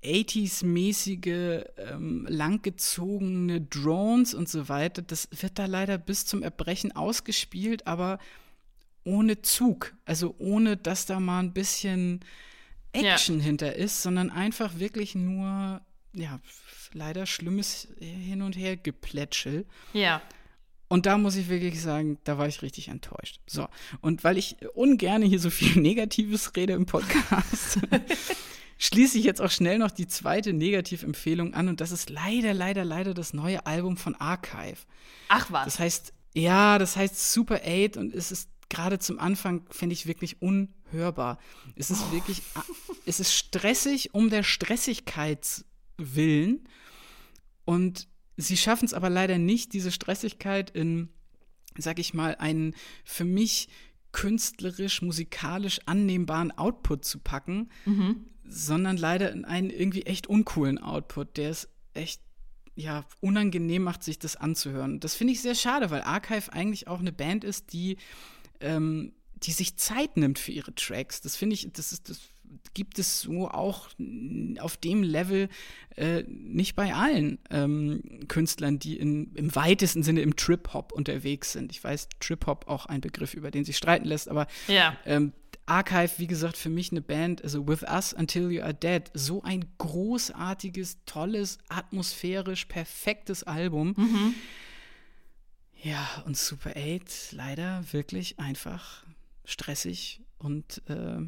80s-mäßige, ähm, langgezogene Drones und so weiter, das wird da leider bis zum Erbrechen ausgespielt, aber ohne Zug. Also ohne, dass da mal ein bisschen Action ja. hinter ist, sondern einfach wirklich nur, ja, leider schlimmes Hin- und Her-Geplätschel. Ja. Und da muss ich wirklich sagen, da war ich richtig enttäuscht. So, und weil ich ungern hier so viel Negatives rede im Podcast, schließe ich jetzt auch schnell noch die zweite Negativempfehlung an und das ist leider, leider, leider das neue Album von Archive. Ach was. Das heißt, ja, das heißt Super 8 und es ist gerade zum Anfang, finde ich wirklich unhörbar. Es ist oh. wirklich, es ist stressig um der Stressigkeit willen. Und sie schaffen es aber leider nicht, diese Stressigkeit in, sag ich mal, einen für mich künstlerisch, musikalisch annehmbaren Output zu packen, mhm. sondern leider in einen irgendwie echt uncoolen Output, der es echt ja, unangenehm macht, sich das anzuhören. Das finde ich sehr schade, weil Archive eigentlich auch eine Band ist, die ähm, die sich Zeit nimmt für ihre Tracks. Das finde ich, das ist, das gibt es so auch auf dem Level äh, nicht bei allen ähm, Künstlern, die in, im weitesten Sinne im Trip-Hop unterwegs sind. Ich weiß, Trip-Hop auch ein Begriff, über den sich streiten lässt, aber ja. ähm, Archive, wie gesagt, für mich eine Band, also With Us Until You Are Dead, so ein großartiges, tolles, atmosphärisch perfektes Album. Mhm ja, und Super 8 leider wirklich einfach stressig und äh,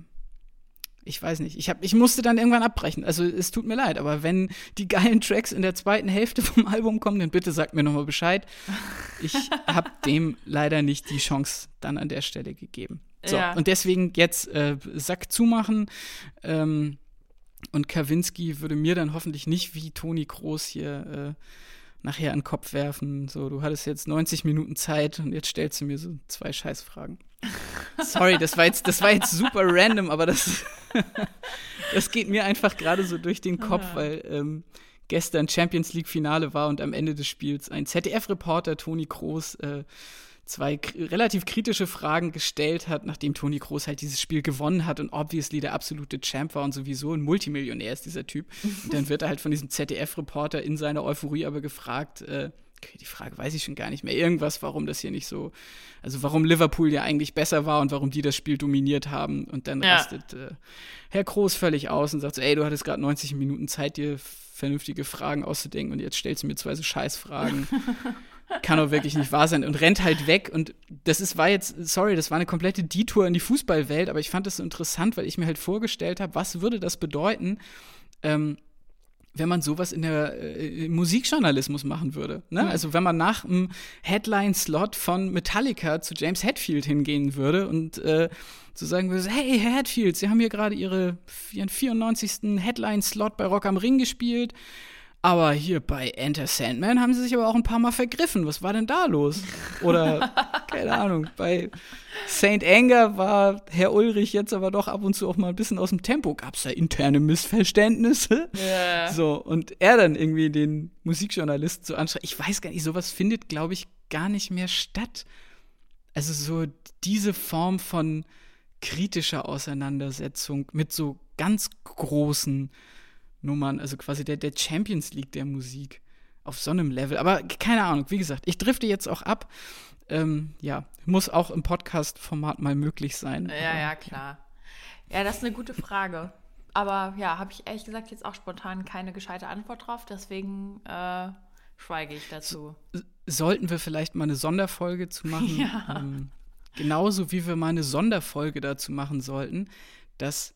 ich weiß nicht. Ich, hab, ich musste dann irgendwann abbrechen. Also es tut mir leid, aber wenn die geilen Tracks in der zweiten Hälfte vom Album kommen, dann bitte sagt mir nochmal Bescheid. Ich habe dem leider nicht die Chance dann an der Stelle gegeben. So, ja. und deswegen jetzt äh, Sack zumachen. Ähm, und Kawinski würde mir dann hoffentlich nicht wie Toni Kroos hier äh, nachher an den Kopf werfen. So, du hattest jetzt 90 Minuten Zeit und jetzt stellst du mir so zwei Scheißfragen. Sorry, das war jetzt, das war jetzt super random, aber das, das geht mir einfach gerade so durch den Kopf, weil ähm, gestern Champions League Finale war und am Ende des Spiels ein ZDF-Reporter, Toni Kroos, äh, zwei relativ kritische Fragen gestellt hat, nachdem Toni Kroos halt dieses Spiel gewonnen hat und obviously der absolute Champ war und sowieso ein Multimillionär ist dieser Typ. Und dann wird er halt von diesem ZDF-Reporter in seiner Euphorie aber gefragt, äh, die Frage weiß ich schon gar nicht mehr, irgendwas, warum das hier nicht so, also warum Liverpool ja eigentlich besser war und warum die das Spiel dominiert haben. Und dann ja. rastet äh, Herr Kroos völlig aus und sagt so, ey, du hattest gerade 90 Minuten Zeit, dir vernünftige Fragen auszudenken und jetzt stellst du mir zwei so Scheißfragen. kann doch wirklich nicht wahr sein und rennt halt weg. Und das ist, war jetzt, sorry, das war eine komplette Detour in die Fußballwelt, aber ich fand das so interessant, weil ich mir halt vorgestellt habe, was würde das bedeuten, ähm, wenn man sowas in der äh, Musikjournalismus machen würde. Ne? Mhm. Also wenn man nach einem Headline-Slot von Metallica zu James Hetfield hingehen würde und äh, so sagen würde, hey, Herr Hetfield, Sie haben hier gerade Ihre, Ihren 94. Headline-Slot bei Rock am Ring gespielt. Aber hier bei Enter Sandman haben sie sich aber auch ein paar Mal vergriffen. Was war denn da los? Oder, keine Ahnung, bei Saint Anger war Herr Ulrich jetzt aber doch ab und zu auch mal ein bisschen aus dem Tempo. Gab es da interne Missverständnisse? Yeah. So, und er dann irgendwie den Musikjournalisten so anschreibt. Ich weiß gar nicht, sowas findet, glaube ich, gar nicht mehr statt. Also so diese Form von kritischer Auseinandersetzung mit so ganz großen Nummern, also quasi der, der Champions League der Musik auf so einem Level. Aber keine Ahnung, wie gesagt, ich drifte jetzt auch ab. Ähm, ja, muss auch im Podcast-Format mal möglich sein. Ja, ja, klar. Ja, das ist eine gute Frage. Aber ja, habe ich ehrlich gesagt jetzt auch spontan keine gescheite Antwort drauf, deswegen äh, schweige ich dazu. sollten wir vielleicht mal eine Sonderfolge zu machen? Ja. Ähm, genauso wie wir mal eine Sonderfolge dazu machen sollten, dass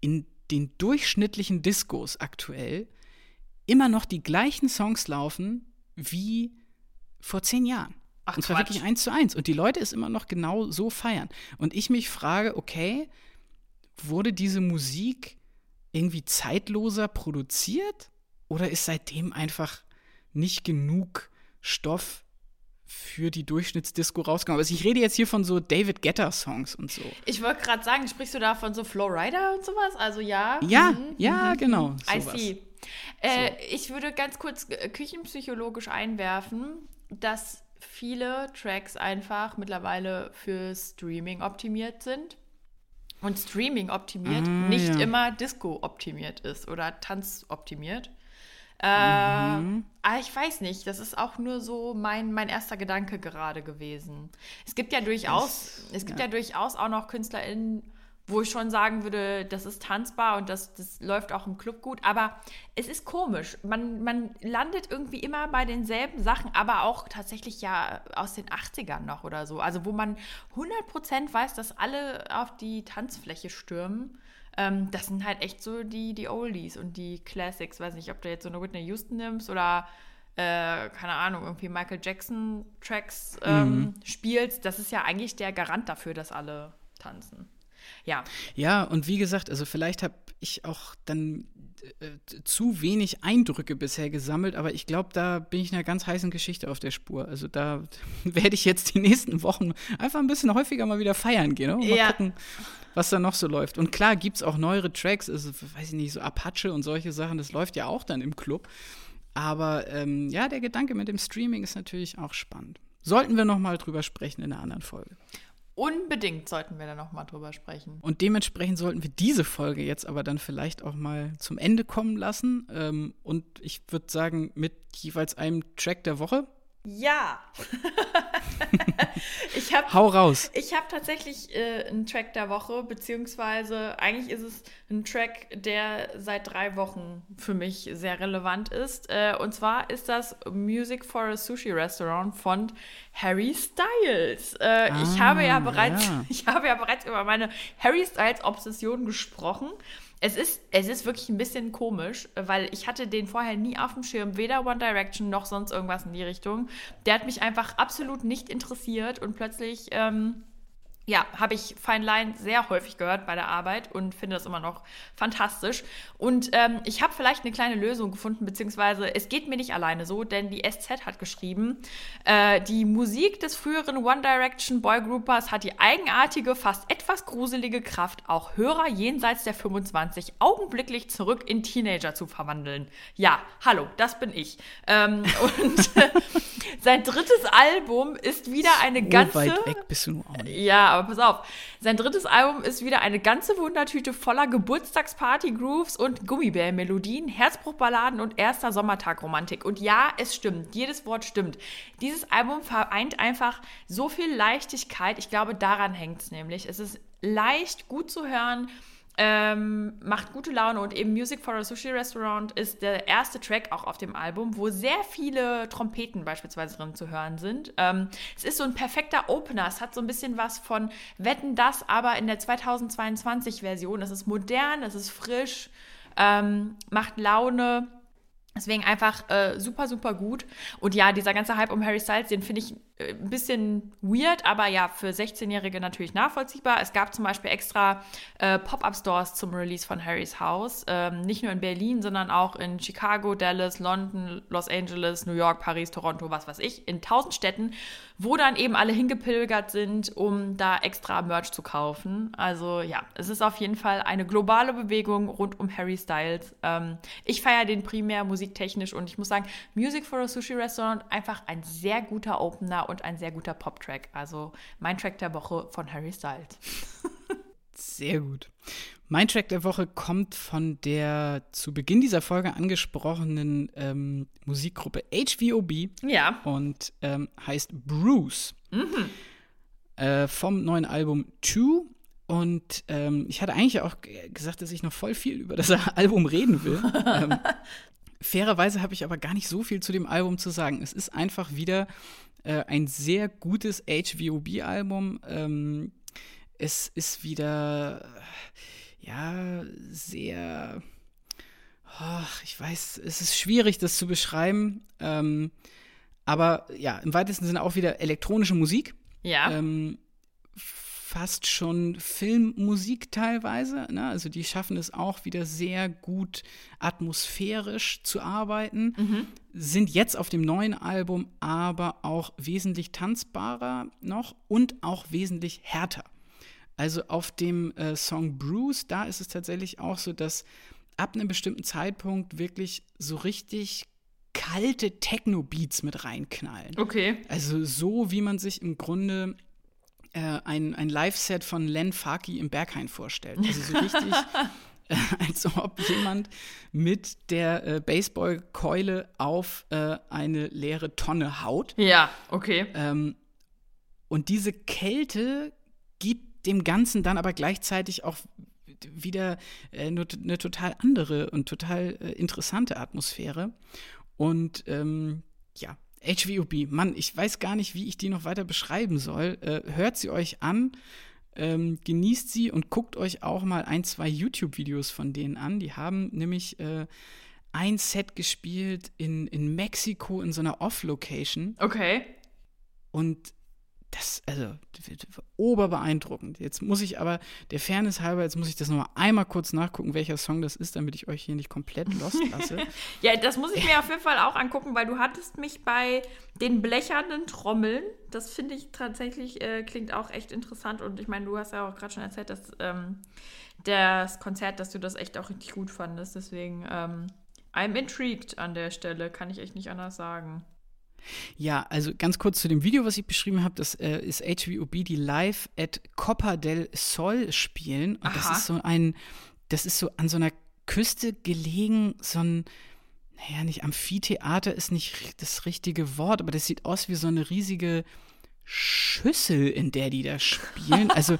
in den durchschnittlichen Diskos aktuell immer noch die gleichen Songs laufen wie vor zehn Jahren. Ach, und zwar Quatsch. wirklich eins zu eins. Und die Leute es immer noch genau so feiern. Und ich mich frage, okay, wurde diese Musik irgendwie zeitloser produziert? Oder ist seitdem einfach nicht genug Stoff für die Durchschnittsdisco rausgekommen? Also ich rede jetzt hier von so David Guetta-Songs und so. Ich wollte gerade sagen, sprichst du da von so Flowrider und sowas? Also ja. Ja, Mhm. ja, genau. I sowas. see. Äh, Ich würde ganz kurz äh, küchenpsychologisch einwerfen, dass viele Tracks einfach mittlerweile für Streaming optimiert sind. Und Streaming optimiert Ah, nicht ja. immer Disco optimiert ist oder Tanz optimiert. Äh, Mhm. aber ich weiß nicht, das ist auch nur so mein, mein erster Gedanke gerade gewesen. Es gibt ja durchaus, es gibt ja. durchaus auch noch KünstlerInnen, wo ich schon sagen würde, das ist tanzbar und das, das läuft auch im Club gut. Aber es ist komisch. Man, man landet irgendwie immer bei denselben Sachen, aber auch tatsächlich ja aus den 80ern noch oder so. Also wo man 100% weiß, dass alle auf die Tanzfläche stürmen. Ähm, das sind halt echt so die, die Oldies und die Classics. Weiß nicht, ob du jetzt so eine Whitney Houston nimmst oder äh, keine Ahnung, irgendwie Michael Jackson Tracks ähm, spielst. Das ist ja eigentlich der Garant dafür, dass alle tanzen. Ja, Ja, und wie gesagt, also vielleicht habe ich auch dann zu wenig Eindrücke bisher gesammelt, aber ich glaube, da bin ich einer ganz heißen Geschichte auf der Spur. Also da werde ich jetzt die nächsten Wochen einfach ein bisschen häufiger mal wieder feiern gehen ne? und mal Ja. gucken, was da noch so läuft. Und klar gibt es auch neuere Tracks, also weiß ich nicht, so Apache und solche Sachen, das läuft ja auch dann im Club. Aber ähm, ja, der Gedanke mit dem Streaming ist natürlich auch spannend. Sollten wir noch mal drüber sprechen in einer anderen Folge. Unbedingt sollten wir da nochmal drüber sprechen. Und dementsprechend sollten wir diese Folge jetzt aber dann vielleicht auch mal zum Ende kommen lassen. Ähm, und ich würde sagen, mit jeweils einem Track der Woche. Ja. ich habe Hau raus. Ich habe tatsächlich äh, einen Track der Woche, beziehungsweise eigentlich ist es ein Track, der seit drei Wochen für mich sehr relevant ist. Äh, und zwar ist das Music for a Sushi Restaurant von Harry Styles. Äh, ich Ah, habe ja bereits, ja. ich habe ja bereits über meine Harry Styles Obsession gesprochen. Es ist, es ist wirklich ein bisschen komisch, weil ich hatte den vorher nie auf dem Schirm, weder One Direction noch sonst irgendwas in die Richtung. Der hat mich einfach absolut nicht interessiert und plötzlich ähm, ja, habe ich Fine Line sehr häufig gehört bei der Arbeit und finde das immer noch fantastisch. Und ähm, ich habe vielleicht eine kleine Lösung gefunden, beziehungsweise es geht mir nicht alleine so, denn die SZ hat geschrieben, äh, die Musik des früheren One Direction Boygroupers hat die eigenartige, fast etwas gruselige Kraft, auch Hörer jenseits der 25 augenblicklich zurück in Teenager zu verwandeln. Ja, hallo, das bin ich. Ähm, und sein drittes Album ist wieder eine So ganze... weit weg bist du nur auch nicht. Ja, aber pass auf. Sein drittes Album ist wieder eine ganze Wundertüte voller Geburtstagsparty-Grooves und Gummibär-Melodien, Herzbruchballaden und erster Sommertag-Romantik. Und ja, es stimmt. Jedes Wort stimmt. Dieses Album vereint einfach so viel Leichtigkeit. Ich glaube, daran hängt es nämlich. Es ist leicht, gut zu hören. Ähm, macht gute Laune und eben Music for a Sushi Restaurant ist der erste Track auch auf dem Album, wo sehr viele Trompeten beispielsweise drin zu hören sind. Ähm, es ist so ein perfekter Opener. Es hat so ein bisschen was von Wetten das, aber in der 2022 Version. Es ist modern, es ist frisch, ähm, macht Laune. Deswegen einfach äh, super, super gut. Und ja, dieser ganze Hype um Harry Styles, den finde ich ein bisschen weird, aber ja, für 16-Jährige natürlich nachvollziehbar. Es gab zum Beispiel extra äh, Pop-Up-Stores zum Release von Harrys Haus. Ähm, nicht nur in Berlin, sondern auch in Chicago, Dallas, London, Los Angeles, New York, Paris, Toronto, was weiß ich. In tausend Städten, wo dann eben alle hingepilgert sind, um da extra Merch zu kaufen. Also ja, es ist auf jeden Fall eine globale Bewegung rund um Harry Styles. Ähm, ich feiere den primär musiktechnisch und ich muss sagen, Music for a Sushi Restaurant einfach ein sehr guter Opener und ein sehr guter Pop-Track. Also mein Track der Woche von Harry Styles. Sehr gut. Mein Track der Woche kommt von der zu Beginn dieser Folge angesprochenen ähm, Musikgruppe HVOB Ja. und ähm, heißt Bruce. Äh, vom neuen Album Two. Und ähm, ich hatte eigentlich auch gesagt, dass ich noch voll viel über das Album reden will. ähm, fairerweise habe ich aber gar nicht so viel zu dem Album zu sagen. Es ist einfach wieder äh, ein sehr gutes HVOB-Album. Ähm, es ist wieder, ja, sehr Ach, ich weiß, es ist schwierig, das zu beschreiben. Ähm, aber ja, im weitesten Sinne auch wieder elektronische Musik. Ja. Ähm, fast schon Filmmusik teilweise. Ne? Also die schaffen es auch wieder sehr gut atmosphärisch zu arbeiten. Mhm. Sind jetzt auf dem neuen Album aber auch wesentlich tanzbarer noch und auch wesentlich härter. Also auf dem äh, Song Bruce, da ist es tatsächlich auch so, dass ab einem bestimmten Zeitpunkt wirklich so richtig kalte Techno-Beats mit reinknallen. Okay. Also so, wie man sich im Grunde äh, ein, ein Live-Set von Len Faki im Berghain vorstellt. Also so richtig, äh, als ob jemand mit der äh, Baseballkeule auf äh, eine leere Tonne haut. Ja, okay. Ähm, und diese Kälte gibt dem Ganzen dann aber gleichzeitig auch wieder äh, eine, eine total andere und total äh, interessante Atmosphäre. Und ähm, ja, HVOB, Mann, ich weiß gar nicht, wie ich die noch weiter beschreiben soll. Äh, hört sie euch an, ähm, genießt sie und guckt euch auch mal ein, zwei YouTube-Videos von denen an. Die haben nämlich äh, ein Set gespielt in, in Mexiko in so einer Off-Location. Okay. Und das, also, oberbeeindruckend. Jetzt muss ich aber, der Fairness halber, jetzt muss ich das nochmal einmal kurz nachgucken, welcher Song das ist, damit ich euch hier nicht komplett lost lasse. ja, das muss ich mir auf jeden Fall auch angucken, weil du hattest mich bei den blechernden Trommeln, das finde ich tatsächlich, äh, klingt auch echt interessant und ich meine, du hast ja auch gerade schon erzählt, dass ähm, das Konzert, dass du das echt auch richtig gut fandest, deswegen, ähm, I'm intrigued an der Stelle, kann ich echt nicht anders sagen. Ja, also ganz kurz zu dem Video, was ich beschrieben habe. Das äh, ist HVOB, die live at Copa del Sol spielen. Und Aha. das ist so ein, das ist so an so einer Küste gelegen, so ein, naja, nicht Amphitheater ist nicht das richtige Wort, aber das sieht aus wie so eine riesige Schüssel, in der die da spielen. Also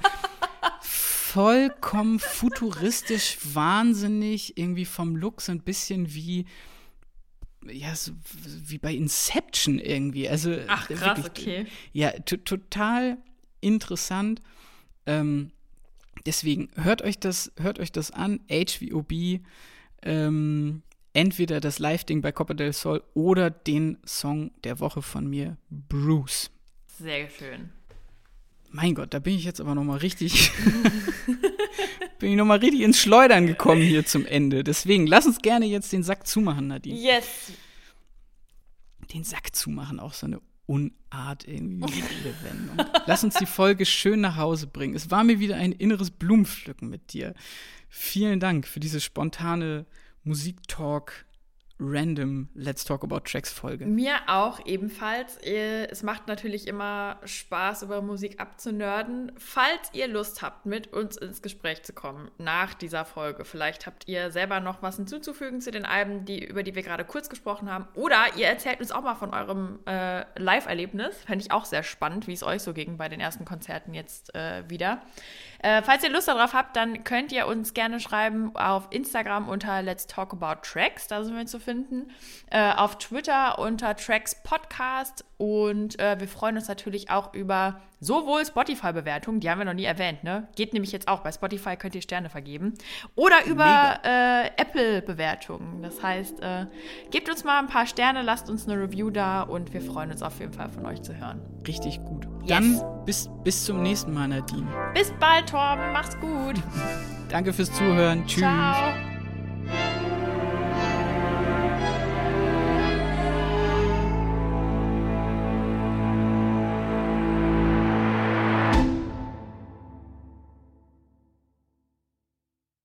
vollkommen futuristisch, wahnsinnig, irgendwie vom Look so ein bisschen wie ja, so wie bei Inception irgendwie. Also, Ach, krass, wirklich, okay. Ja, total interessant. Ähm, deswegen hört euch das, hört euch das an, HVOB. Ähm, entweder das Live-Ding bei Copa del Sol oder den Song der Woche von mir, Bruce. Sehr schön. Mein Gott, da bin ich jetzt aber noch mal richtig bin ich noch mal richtig ins Schleudern gekommen hier zum Ende. Deswegen lass uns gerne jetzt den Sack zumachen, Nadine. Yes. Den Sack zumachen, auch so eine Unart irgendwie. Lass uns die Folge schön nach Hause bringen. Es war mir wieder ein inneres Blumenpflücken mit dir. Vielen Dank für diese spontane Musiktalk random Let's Talk About Tracks Folge. Mir auch ebenfalls. Es macht natürlich immer Spaß, über Musik abzunörden. Falls ihr Lust habt, mit uns ins Gespräch zu kommen nach dieser Folge, vielleicht habt ihr selber noch was hinzuzufügen zu den Alben, die, über die wir gerade kurz gesprochen haben. Oder ihr erzählt uns auch mal von eurem äh, Live-Erlebnis. Fände ich auch sehr spannend, wie es euch so ging bei den ersten Konzerten jetzt äh, wieder. Äh, falls ihr Lust darauf habt, dann könnt ihr uns gerne schreiben auf Instagram unter Let's Talk About Tracks, da sind wir zu finden. Äh, auf Twitter unter Tracks Podcast und äh, wir freuen uns natürlich auch über sowohl Spotify-Bewertungen, die haben wir noch nie erwähnt, ne? Geht nämlich jetzt auch. Bei Spotify könnt ihr Sterne vergeben. Oder über äh, Apple-Bewertungen. Das heißt, äh, gebt uns mal ein paar Sterne, lasst uns eine Review da und wir freuen uns auf jeden Fall von euch zu hören. Richtig gut. Yes. Dann bis, bis zum nächsten Mal, Nadine. Bis bald, Torben. Mach's gut. Danke fürs Zuhören. Tschüss. Ciao.